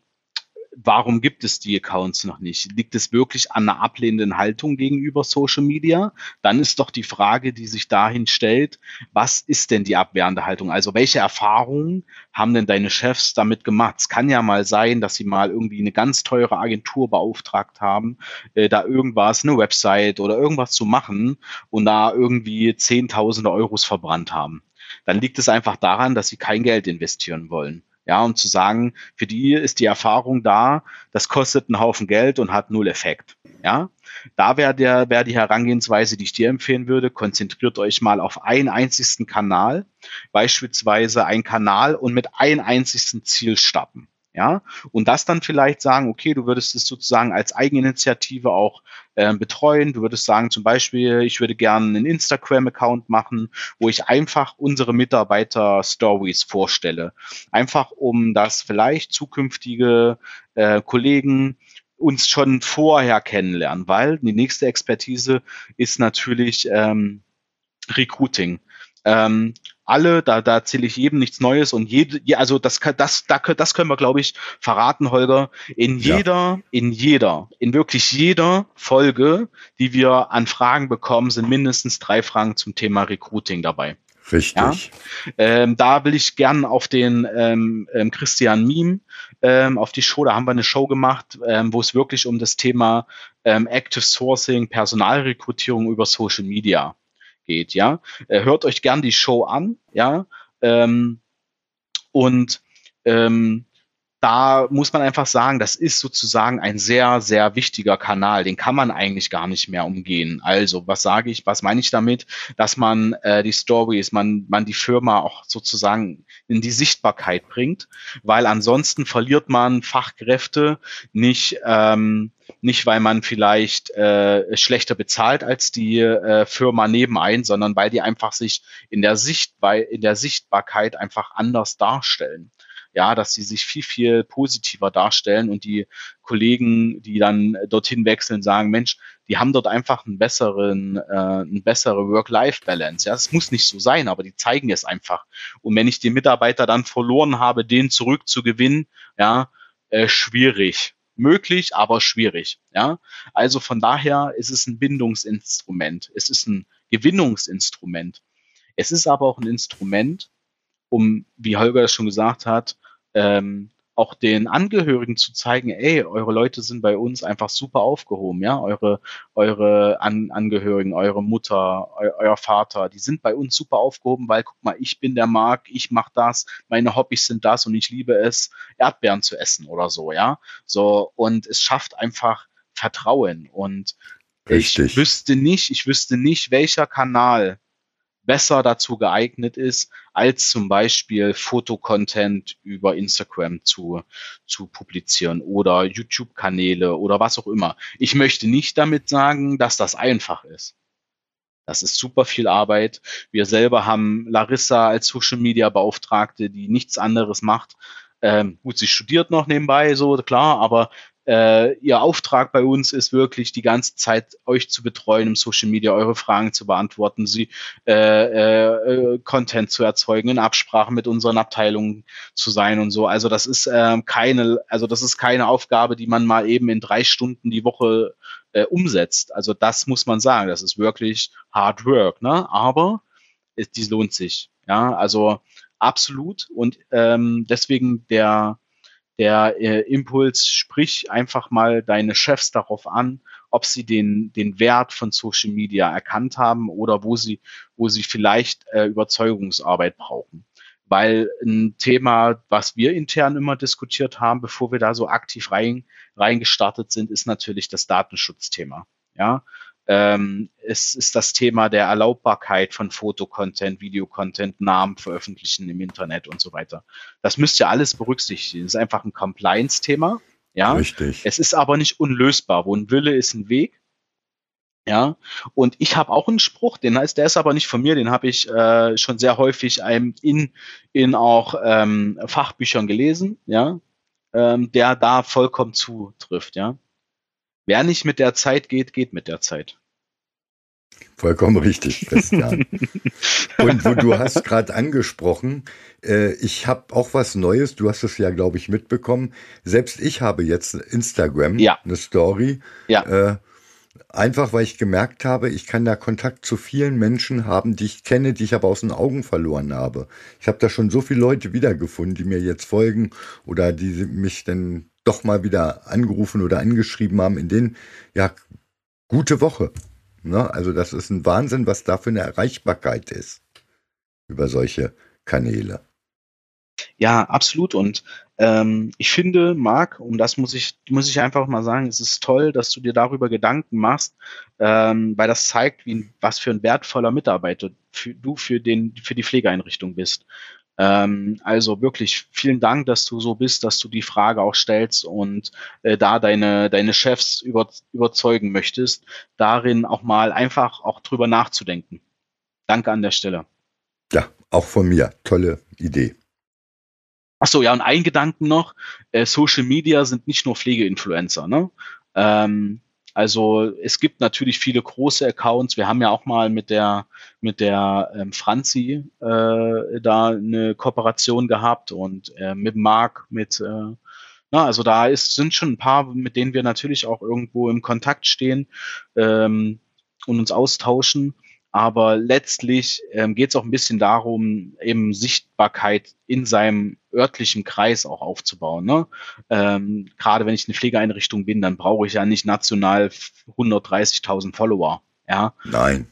warum gibt es die Accounts noch nicht? Liegt es wirklich an einer ablehnenden Haltung gegenüber Social Media? Dann ist doch die Frage, die sich dahin stellt, was ist denn die abwehrende Haltung? Also welche Erfahrungen haben denn deine Chefs damit gemacht? Es kann ja mal sein, dass sie mal irgendwie eine ganz teure Agentur beauftragt haben, äh, da irgendwas, eine Website oder irgendwas zu machen und da irgendwie Zehntausende Euros verbrannt haben. Dann liegt es einfach daran, dass sie kein Geld investieren wollen. Ja, und zu sagen, für die ist die Erfahrung da, das kostet einen Haufen Geld und hat null Effekt. Ja, da wäre der, wäre die Herangehensweise, die ich dir empfehlen würde. Konzentriert euch mal auf einen einzigsten Kanal, beispielsweise ein Kanal und mit einem einzigsten Ziel starten. Ja, und das dann vielleicht sagen, okay, du würdest es sozusagen als Eigeninitiative auch äh, betreuen. Du würdest sagen, zum Beispiel, ich würde gerne einen Instagram-Account machen, wo ich einfach unsere Mitarbeiter Stories vorstelle. Einfach um das vielleicht zukünftige äh, Kollegen uns schon vorher kennenlernen, weil die nächste Expertise ist natürlich ähm, Recruiting. Ähm, alle, da, da erzähle ich jedem nichts Neues und jede, also das, das, das, das können wir, glaube ich, verraten, Holger. In jeder, ja. in jeder, in wirklich jeder Folge, die wir an Fragen bekommen, sind mindestens drei Fragen zum Thema Recruiting dabei. Richtig. Ja? Ähm, da will ich gern auf den ähm, ähm, Christian Miem ähm, auf die Show, da haben wir eine Show gemacht, ähm, wo es wirklich um das Thema ähm, Active Sourcing, Personalrekrutierung über Social Media geht, ja. Äh, hört euch gern die Show an, ja. Ähm, und ähm, da muss man einfach sagen, das ist sozusagen ein sehr, sehr wichtiger Kanal. Den kann man eigentlich gar nicht mehr umgehen. Also, was sage ich, was meine ich damit? Dass man äh, die Stories, man, man die Firma auch sozusagen in die Sichtbarkeit bringt, weil ansonsten verliert man Fachkräfte nicht, ähm, nicht weil man vielleicht äh, schlechter bezahlt als die äh, Firma nebenein, sondern weil die einfach sich in der, Sicht, in der Sichtbarkeit einfach anders darstellen ja, dass sie sich viel, viel positiver darstellen und die Kollegen, die dann dorthin wechseln, sagen, Mensch, die haben dort einfach einen besseren, äh, eine bessere Work-Life-Balance. Ja, es muss nicht so sein, aber die zeigen es einfach. Und wenn ich den Mitarbeiter dann verloren habe, den zurückzugewinnen, ja, äh, schwierig. Möglich, aber schwierig. Ja, also von daher ist es ein Bindungsinstrument. Es ist ein Gewinnungsinstrument. Es ist aber auch ein Instrument, um, wie Holger es schon gesagt hat, ähm, auch den Angehörigen zu zeigen, ey, eure Leute sind bei uns einfach super aufgehoben, ja, eure, eure An Angehörigen, eure Mutter, eu euer Vater, die sind bei uns super aufgehoben, weil guck mal, ich bin der Marc, ich mache das, meine Hobbys sind das und ich liebe es, Erdbeeren zu essen oder so, ja, so und es schafft einfach Vertrauen und Richtig. ich wüsste nicht, ich wüsste nicht, welcher Kanal besser dazu geeignet ist, als zum Beispiel Fotocontent über Instagram zu, zu publizieren oder YouTube-Kanäle oder was auch immer. Ich möchte nicht damit sagen, dass das einfach ist. Das ist super viel Arbeit. Wir selber haben Larissa als Social Media Beauftragte, die nichts anderes macht. Ähm, gut, sie studiert noch nebenbei, so klar, aber äh, ihr Auftrag bei uns ist wirklich die ganze Zeit euch zu betreuen im Social Media, eure Fragen zu beantworten, sie äh, äh, Content zu erzeugen, in Absprache mit unseren Abteilungen zu sein und so. Also das ist äh, keine, also das ist keine Aufgabe, die man mal eben in drei Stunden die Woche äh, umsetzt. Also das muss man sagen. Das ist wirklich Hard Work, ne? Aber es, die lohnt sich. Ja, also absolut. Und ähm, deswegen der der äh, Impuls, sprich einfach mal deine Chefs darauf an, ob sie den, den Wert von Social Media erkannt haben oder wo sie, wo sie vielleicht äh, Überzeugungsarbeit brauchen. Weil ein Thema, was wir intern immer diskutiert haben, bevor wir da so aktiv rein, reingestartet sind, ist natürlich das Datenschutzthema. Ja, ähm, es ist das Thema der Erlaubbarkeit von Fotocontent, Videocontent, Namen veröffentlichen im Internet und so weiter. Das müsst ihr alles berücksichtigen. Das ist einfach ein Compliance-Thema. Ja, Richtig. Es ist aber nicht unlösbar. Wo ein Wille ist ein Weg. Ja, und ich habe auch einen Spruch, den heißt, der ist aber nicht von mir, den habe ich äh, schon sehr häufig in, in auch ähm, Fachbüchern gelesen, ja, ähm, der da vollkommen zutrifft, ja. Wer nicht mit der Zeit geht, geht mit der Zeit. Vollkommen richtig, Christian. Und wo du hast gerade angesprochen, äh, ich habe auch was Neues, du hast es ja, glaube ich, mitbekommen. Selbst ich habe jetzt Instagram, ja. eine Story. Ja. Äh, Einfach weil ich gemerkt habe, ich kann da Kontakt zu vielen Menschen haben, die ich kenne, die ich aber aus den Augen verloren habe. Ich habe da schon so viele Leute wiedergefunden, die mir jetzt folgen oder die mich dann doch mal wieder angerufen oder angeschrieben haben, in denen, ja, gute Woche. Ne? Also das ist ein Wahnsinn, was da für eine Erreichbarkeit ist über solche Kanäle. Ja, absolut. Und ähm, ich finde, Marc, und das muss ich, muss ich einfach mal sagen, es ist toll, dass du dir darüber Gedanken machst, ähm, weil das zeigt, wie, was für ein wertvoller Mitarbeiter für, du für, den, für die Pflegeeinrichtung bist. Ähm, also wirklich vielen Dank, dass du so bist, dass du die Frage auch stellst und äh, da deine, deine Chefs über, überzeugen möchtest, darin auch mal einfach auch drüber nachzudenken. Danke an der Stelle. Ja, auch von mir. Tolle Idee. Ach so, ja, und ein Gedanken noch, äh, Social Media sind nicht nur Pflegeinfluencer, ne? Ähm, also es gibt natürlich viele große Accounts. Wir haben ja auch mal mit der mit der ähm, Franzi äh, da eine Kooperation gehabt und äh, mit Marc, mit äh, na, also da ist, sind schon ein paar, mit denen wir natürlich auch irgendwo im Kontakt stehen ähm, und uns austauschen. Aber letztlich ähm, geht es auch ein bisschen darum, eben Sichtbarkeit in seinem örtlichen Kreis auch aufzubauen. Ne? Ähm, Gerade wenn ich eine Pflegeeinrichtung bin, dann brauche ich ja nicht national 130.000 Follower. Ja? Nein.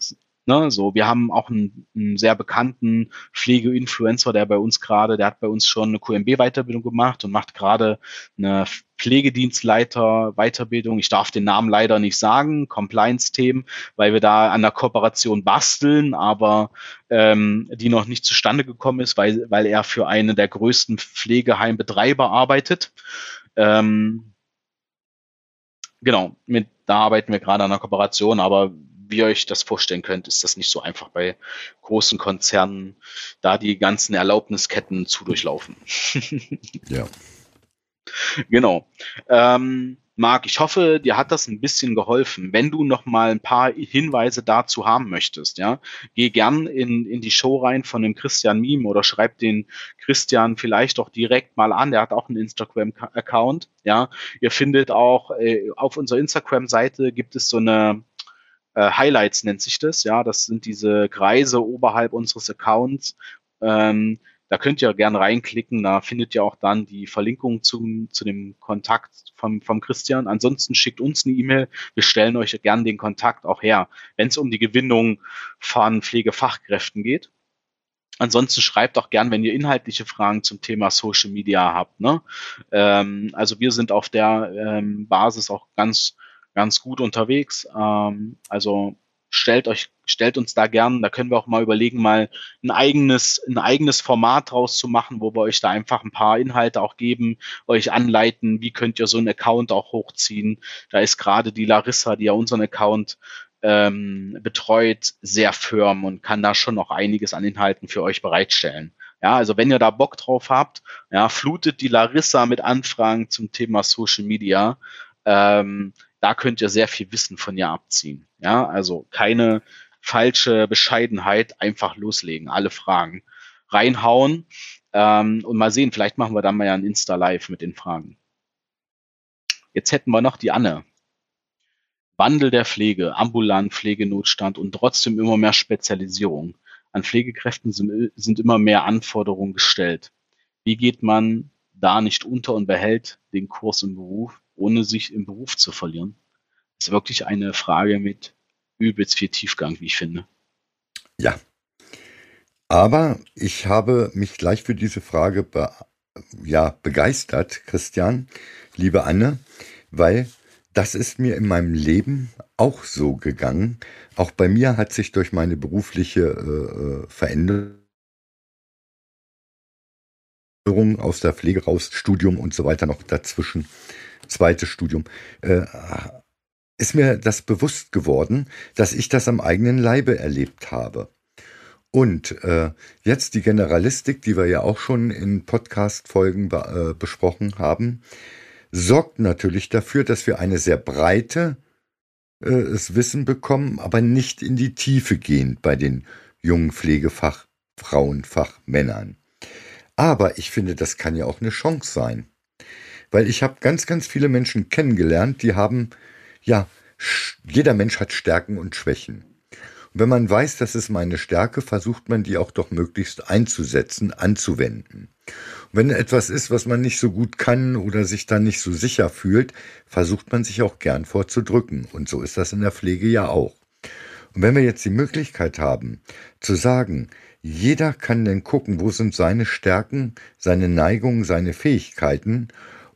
Ne, so, wir haben auch einen, einen sehr bekannten Pflegeinfluencer, der bei uns gerade, der hat bei uns schon eine QMB-Weiterbildung gemacht und macht gerade eine Pflegedienstleiter-Weiterbildung. Ich darf den Namen leider nicht sagen, Compliance-Themen, weil wir da an der Kooperation basteln, aber ähm, die noch nicht zustande gekommen ist, weil, weil er für einen der größten Pflegeheimbetreiber arbeitet. Ähm, genau, mit, da arbeiten wir gerade an der Kooperation, aber wie ihr euch das vorstellen könnt, ist das nicht so einfach bei großen Konzernen, da die ganzen Erlaubnisketten zu durchlaufen. ja. Genau. Ähm, Marc, ich hoffe, dir hat das ein bisschen geholfen. Wenn du noch mal ein paar Hinweise dazu haben möchtest, ja, geh gern in, in die Show rein von dem Christian Meme oder schreib den Christian vielleicht auch direkt mal an. Der hat auch einen Instagram-Account, ja. Ihr findet auch äh, auf unserer Instagram-Seite gibt es so eine äh, Highlights nennt sich das, ja. Das sind diese Kreise oberhalb unseres Accounts. Ähm, da könnt ihr gerne reinklicken, da findet ihr auch dann die Verlinkung zum, zu dem Kontakt vom, vom Christian. Ansonsten schickt uns eine E-Mail, wir stellen euch gerne den Kontakt auch her, wenn es um die Gewinnung von Pflegefachkräften geht. Ansonsten schreibt auch gern, wenn ihr inhaltliche Fragen zum Thema Social Media habt. Ne? Ähm, also wir sind auf der ähm, Basis auch ganz ganz gut unterwegs. Ähm, also stellt euch, stellt uns da gern, da können wir auch mal überlegen, mal ein eigenes, ein eigenes Format draus zu machen, wo wir euch da einfach ein paar Inhalte auch geben, euch anleiten, wie könnt ihr so einen Account auch hochziehen. Da ist gerade die Larissa, die ja unseren Account ähm, betreut, sehr firm und kann da schon noch einiges an Inhalten für euch bereitstellen. Ja, also wenn ihr da Bock drauf habt, ja, flutet die Larissa mit Anfragen zum Thema Social Media. Ähm, da könnt ihr sehr viel Wissen von ihr abziehen. Ja, also keine falsche Bescheidenheit, einfach loslegen, alle Fragen reinhauen ähm, und mal sehen, vielleicht machen wir dann mal ja ein Insta-Live mit den Fragen. Jetzt hätten wir noch die Anne. Wandel der Pflege, ambulant Pflegenotstand und trotzdem immer mehr Spezialisierung. An Pflegekräften sind, sind immer mehr Anforderungen gestellt. Wie geht man da nicht unter und behält den Kurs im Beruf? Ohne sich im Beruf zu verlieren? Das ist wirklich eine Frage mit übelst viel Tiefgang, wie ich finde. Ja. Aber ich habe mich gleich für diese Frage be ja, begeistert, Christian, liebe Anne, weil das ist mir in meinem Leben auch so gegangen. Auch bei mir hat sich durch meine berufliche äh, äh Veränderung aus der Pflege raus, Studium und so weiter noch dazwischen, zweites Studium, äh, ist mir das bewusst geworden, dass ich das am eigenen Leibe erlebt habe. Und äh, jetzt die Generalistik, die wir ja auch schon in Podcast-Folgen be äh, besprochen haben, sorgt natürlich dafür, dass wir eine sehr breite äh, Wissen bekommen, aber nicht in die Tiefe gehen bei den jungen Pflegefachfrauen, Fachmännern. Aber ich finde, das kann ja auch eine Chance sein. Weil ich habe ganz, ganz viele Menschen kennengelernt, die haben, ja, jeder Mensch hat Stärken und Schwächen. Und wenn man weiß, das ist meine Stärke, versucht man die auch doch möglichst einzusetzen, anzuwenden. Und wenn etwas ist, was man nicht so gut kann oder sich dann nicht so sicher fühlt, versucht man sich auch gern vorzudrücken. Und so ist das in der Pflege ja auch. Und wenn wir jetzt die Möglichkeit haben, zu sagen, jeder kann denn gucken, wo sind seine Stärken, seine Neigungen, seine Fähigkeiten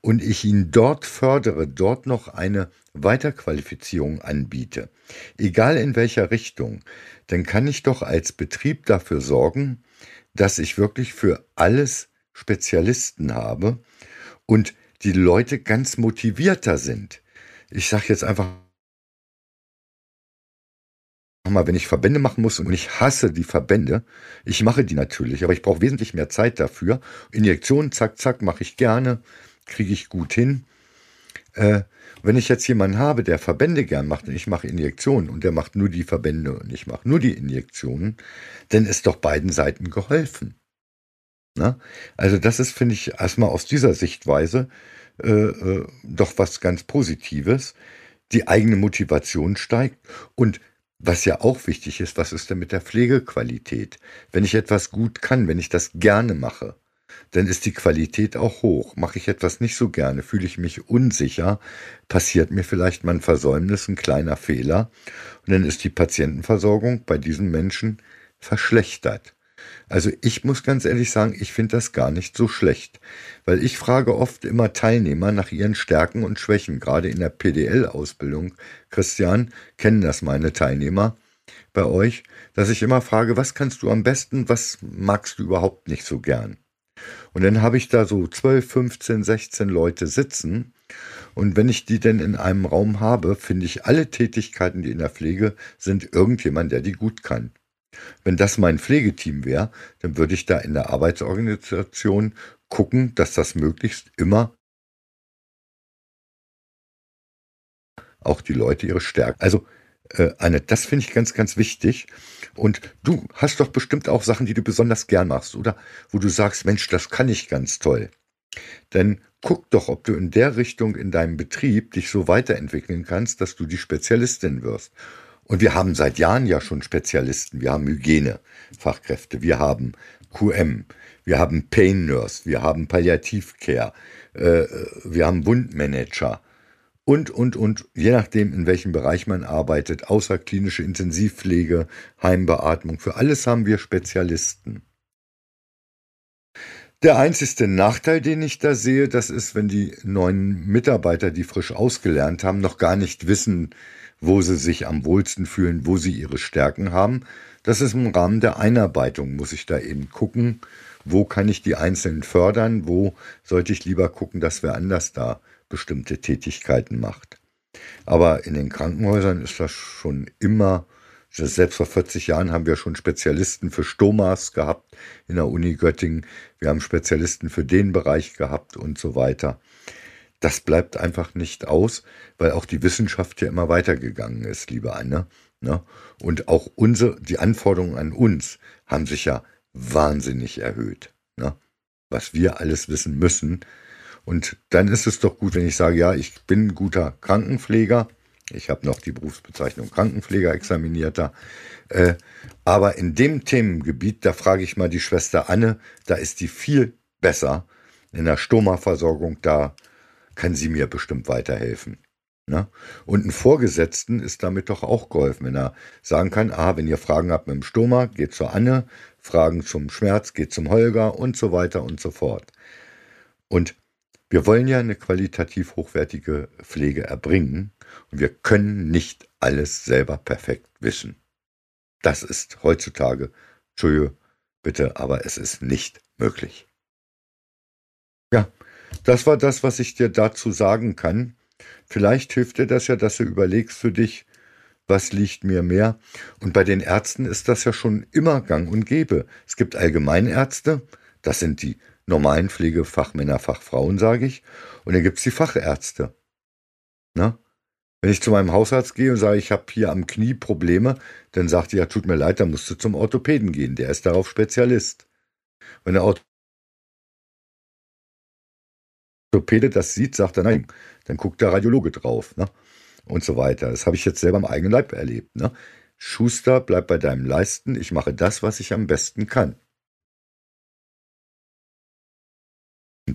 und ich ihn dort fördere, dort noch eine Weiterqualifizierung anbiete, egal in welcher Richtung, dann kann ich doch als Betrieb dafür sorgen, dass ich wirklich für alles Spezialisten habe und die Leute ganz motivierter sind. Ich sage jetzt einfach mal, wenn ich Verbände machen muss und ich hasse die Verbände, ich mache die natürlich, aber ich brauche wesentlich mehr Zeit dafür. Injektionen, zack, zack, mache ich gerne, kriege ich gut hin. Äh, wenn ich jetzt jemanden habe, der Verbände gern macht und ich mache Injektionen und der macht nur die Verbände und ich mache nur die Injektionen, dann ist doch beiden Seiten geholfen. Na? Also das ist, finde ich, erstmal aus dieser Sichtweise äh, äh, doch was ganz Positives. Die eigene Motivation steigt und was ja auch wichtig ist, was ist denn mit der Pflegequalität? Wenn ich etwas gut kann, wenn ich das gerne mache, dann ist die Qualität auch hoch. Mache ich etwas nicht so gerne, fühle ich mich unsicher, passiert mir vielleicht mein Versäumnis, ein kleiner Fehler, und dann ist die Patientenversorgung bei diesen Menschen verschlechtert. Also ich muss ganz ehrlich sagen, ich finde das gar nicht so schlecht, weil ich frage oft immer Teilnehmer nach ihren Stärken und Schwächen, gerade in der PDL-Ausbildung. Christian, kennen das meine Teilnehmer bei euch, dass ich immer frage, was kannst du am besten, was magst du überhaupt nicht so gern? Und dann habe ich da so 12, 15, 16 Leute sitzen. Und wenn ich die denn in einem Raum habe, finde ich alle Tätigkeiten, die in der Pflege sind, irgendjemand, der die gut kann. Wenn das mein Pflegeteam wäre, dann würde ich da in der Arbeitsorganisation gucken, dass das möglichst immer auch die Leute ihre Stärken. Also äh, Annette, das finde ich ganz, ganz wichtig. Und du hast doch bestimmt auch Sachen, die du besonders gern machst, oder? Wo du sagst, Mensch, das kann ich ganz toll. Denn guck doch, ob du in der Richtung in deinem Betrieb dich so weiterentwickeln kannst, dass du die Spezialistin wirst. Und wir haben seit Jahren ja schon Spezialisten. Wir haben Hygienefachkräfte, wir haben QM, wir haben Pain Nurse, wir haben Palliativcare, äh, wir haben Wundmanager und, und, und, je nachdem, in welchem Bereich man arbeitet, außerklinische Intensivpflege, Heimbeatmung, für alles haben wir Spezialisten. Der einzige Nachteil, den ich da sehe, das ist, wenn die neuen Mitarbeiter, die frisch ausgelernt haben, noch gar nicht wissen, wo sie sich am wohlsten fühlen, wo sie ihre Stärken haben. Das ist im Rahmen der Einarbeitung, muss ich da eben gucken, wo kann ich die Einzelnen fördern, wo sollte ich lieber gucken, dass wer anders da bestimmte Tätigkeiten macht. Aber in den Krankenhäusern ist das schon immer, selbst vor 40 Jahren haben wir schon Spezialisten für Stomas gehabt in der Uni Göttingen, wir haben Spezialisten für den Bereich gehabt und so weiter. Das bleibt einfach nicht aus, weil auch die Wissenschaft ja immer weitergegangen ist, liebe Anne. Ne? Und auch unsere, die Anforderungen an uns haben sich ja wahnsinnig erhöht. Ne? Was wir alles wissen müssen. Und dann ist es doch gut, wenn ich sage, ja, ich bin ein guter Krankenpfleger. Ich habe noch die Berufsbezeichnung Krankenpfleger examinierter. Äh, aber in dem Themengebiet, da frage ich mal die Schwester Anne, da ist die viel besser. In der Stoma-Versorgung, da kann sie mir bestimmt weiterhelfen. Ne? Und einen Vorgesetzten ist damit doch auch geholfen, wenn er sagen kann, ah, wenn ihr Fragen habt mit dem Stoma, geht zur Anne, Fragen zum Schmerz, geht zum Holger und so weiter und so fort. Und Wir wollen ja eine qualitativ hochwertige Pflege erbringen und wir können nicht alles selber perfekt wissen. Das ist heutzutage, Entschuldige, bitte, aber es ist nicht möglich. Ja, das war das, was ich dir dazu sagen kann. Vielleicht hilft dir das ja, dass du überlegst für dich, was liegt mir mehr. Und bei den Ärzten ist das ja schon immer gang und gäbe. Es gibt Allgemeinärzte, das sind die normalen Pflegefachmänner, Fachfrauen, sage ich. Und dann gibt es die Fachärzte. Na? Wenn ich zu meinem Hausarzt gehe und sage, ich habe hier am Knie Probleme, dann sagt er, ja, tut mir leid, dann musst du zum Orthopäden gehen. Der ist darauf Spezialist. Wenn der Orthopäde das sieht, sagt er, nein, dann guckt der Radiologe drauf. Ne? Und so weiter. Das habe ich jetzt selber am eigenen Leib erlebt. Ne? Schuster, bleib bei deinem Leisten. Ich mache das, was ich am besten kann.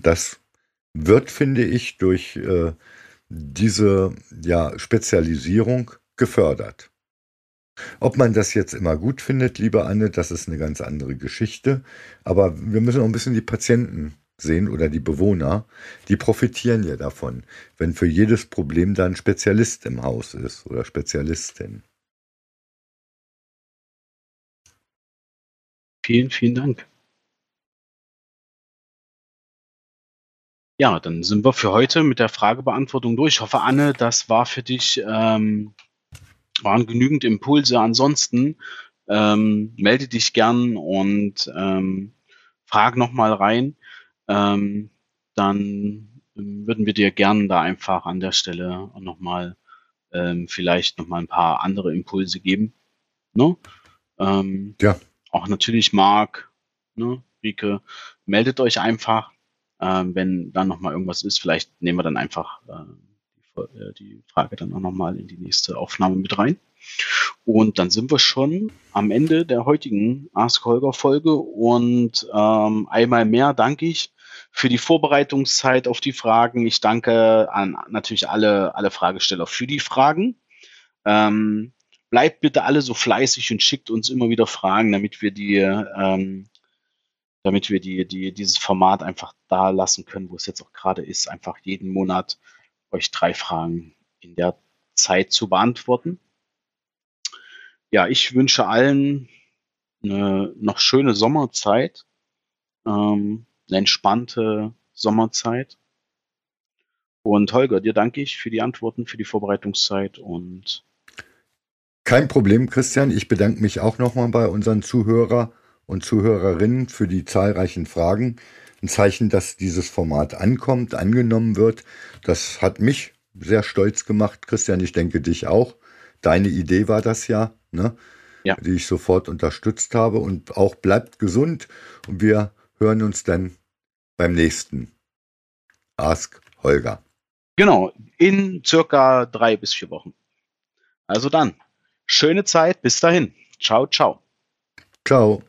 Das wird, finde ich, durch äh, diese ja, Spezialisierung gefördert. Ob man das jetzt immer gut findet, liebe Anne, das ist eine ganz andere Geschichte. Aber wir müssen auch ein bisschen die Patienten sehen oder die Bewohner. Die profitieren ja davon, wenn für jedes Problem da ein Spezialist im Haus ist oder Spezialistin. Vielen, vielen Dank. Ja, dann sind wir für heute mit der Fragebeantwortung durch. Ich hoffe, Anne, das war für dich, ähm, waren genügend Impulse. Ansonsten ähm, melde dich gern und ähm, frag nochmal rein. Ähm, dann würden wir dir gern da einfach an der Stelle nochmal ähm, vielleicht nochmal ein paar andere Impulse geben. Ne? Ähm, ja. Auch natürlich Marc, ne, Rike, meldet euch einfach. Ähm, wenn dann nochmal irgendwas ist, vielleicht nehmen wir dann einfach äh, die, äh, Frage dann auch nochmal in die nächste Aufnahme mit rein. Und dann sind wir schon am Ende der heutigen Ask Holger Folge und ähm, einmal mehr danke ich für die Vorbereitungszeit auf die Fragen. Ich danke an natürlich alle, alle Fragesteller für die Fragen. Ähm, bleibt bitte alle so fleißig und schickt uns immer wieder Fragen, damit wir die ähm, damit wir die, die, dieses Format einfach da lassen können, wo es jetzt auch gerade ist, einfach jeden Monat euch drei Fragen in der Zeit zu beantworten. Ja, ich wünsche allen eine noch schöne Sommerzeit, ähm, eine entspannte Sommerzeit. Und Holger, dir danke ich für die Antworten, für die Vorbereitungszeit und kein Problem, Christian. Ich bedanke mich auch nochmal bei unseren Zuhörern und Zuhörerinnen für die zahlreichen Fragen. Ein Zeichen, dass dieses Format ankommt, angenommen wird. Das hat mich sehr stolz gemacht, Christian. Ich denke dich auch. Deine Idee war das ja, ne? ja. die ich sofort unterstützt habe. Und auch bleibt gesund. Und wir hören uns dann beim nächsten Ask Holger. Genau, in circa drei bis vier Wochen. Also dann, schöne Zeit, bis dahin. Ciao, ciao. Ciao.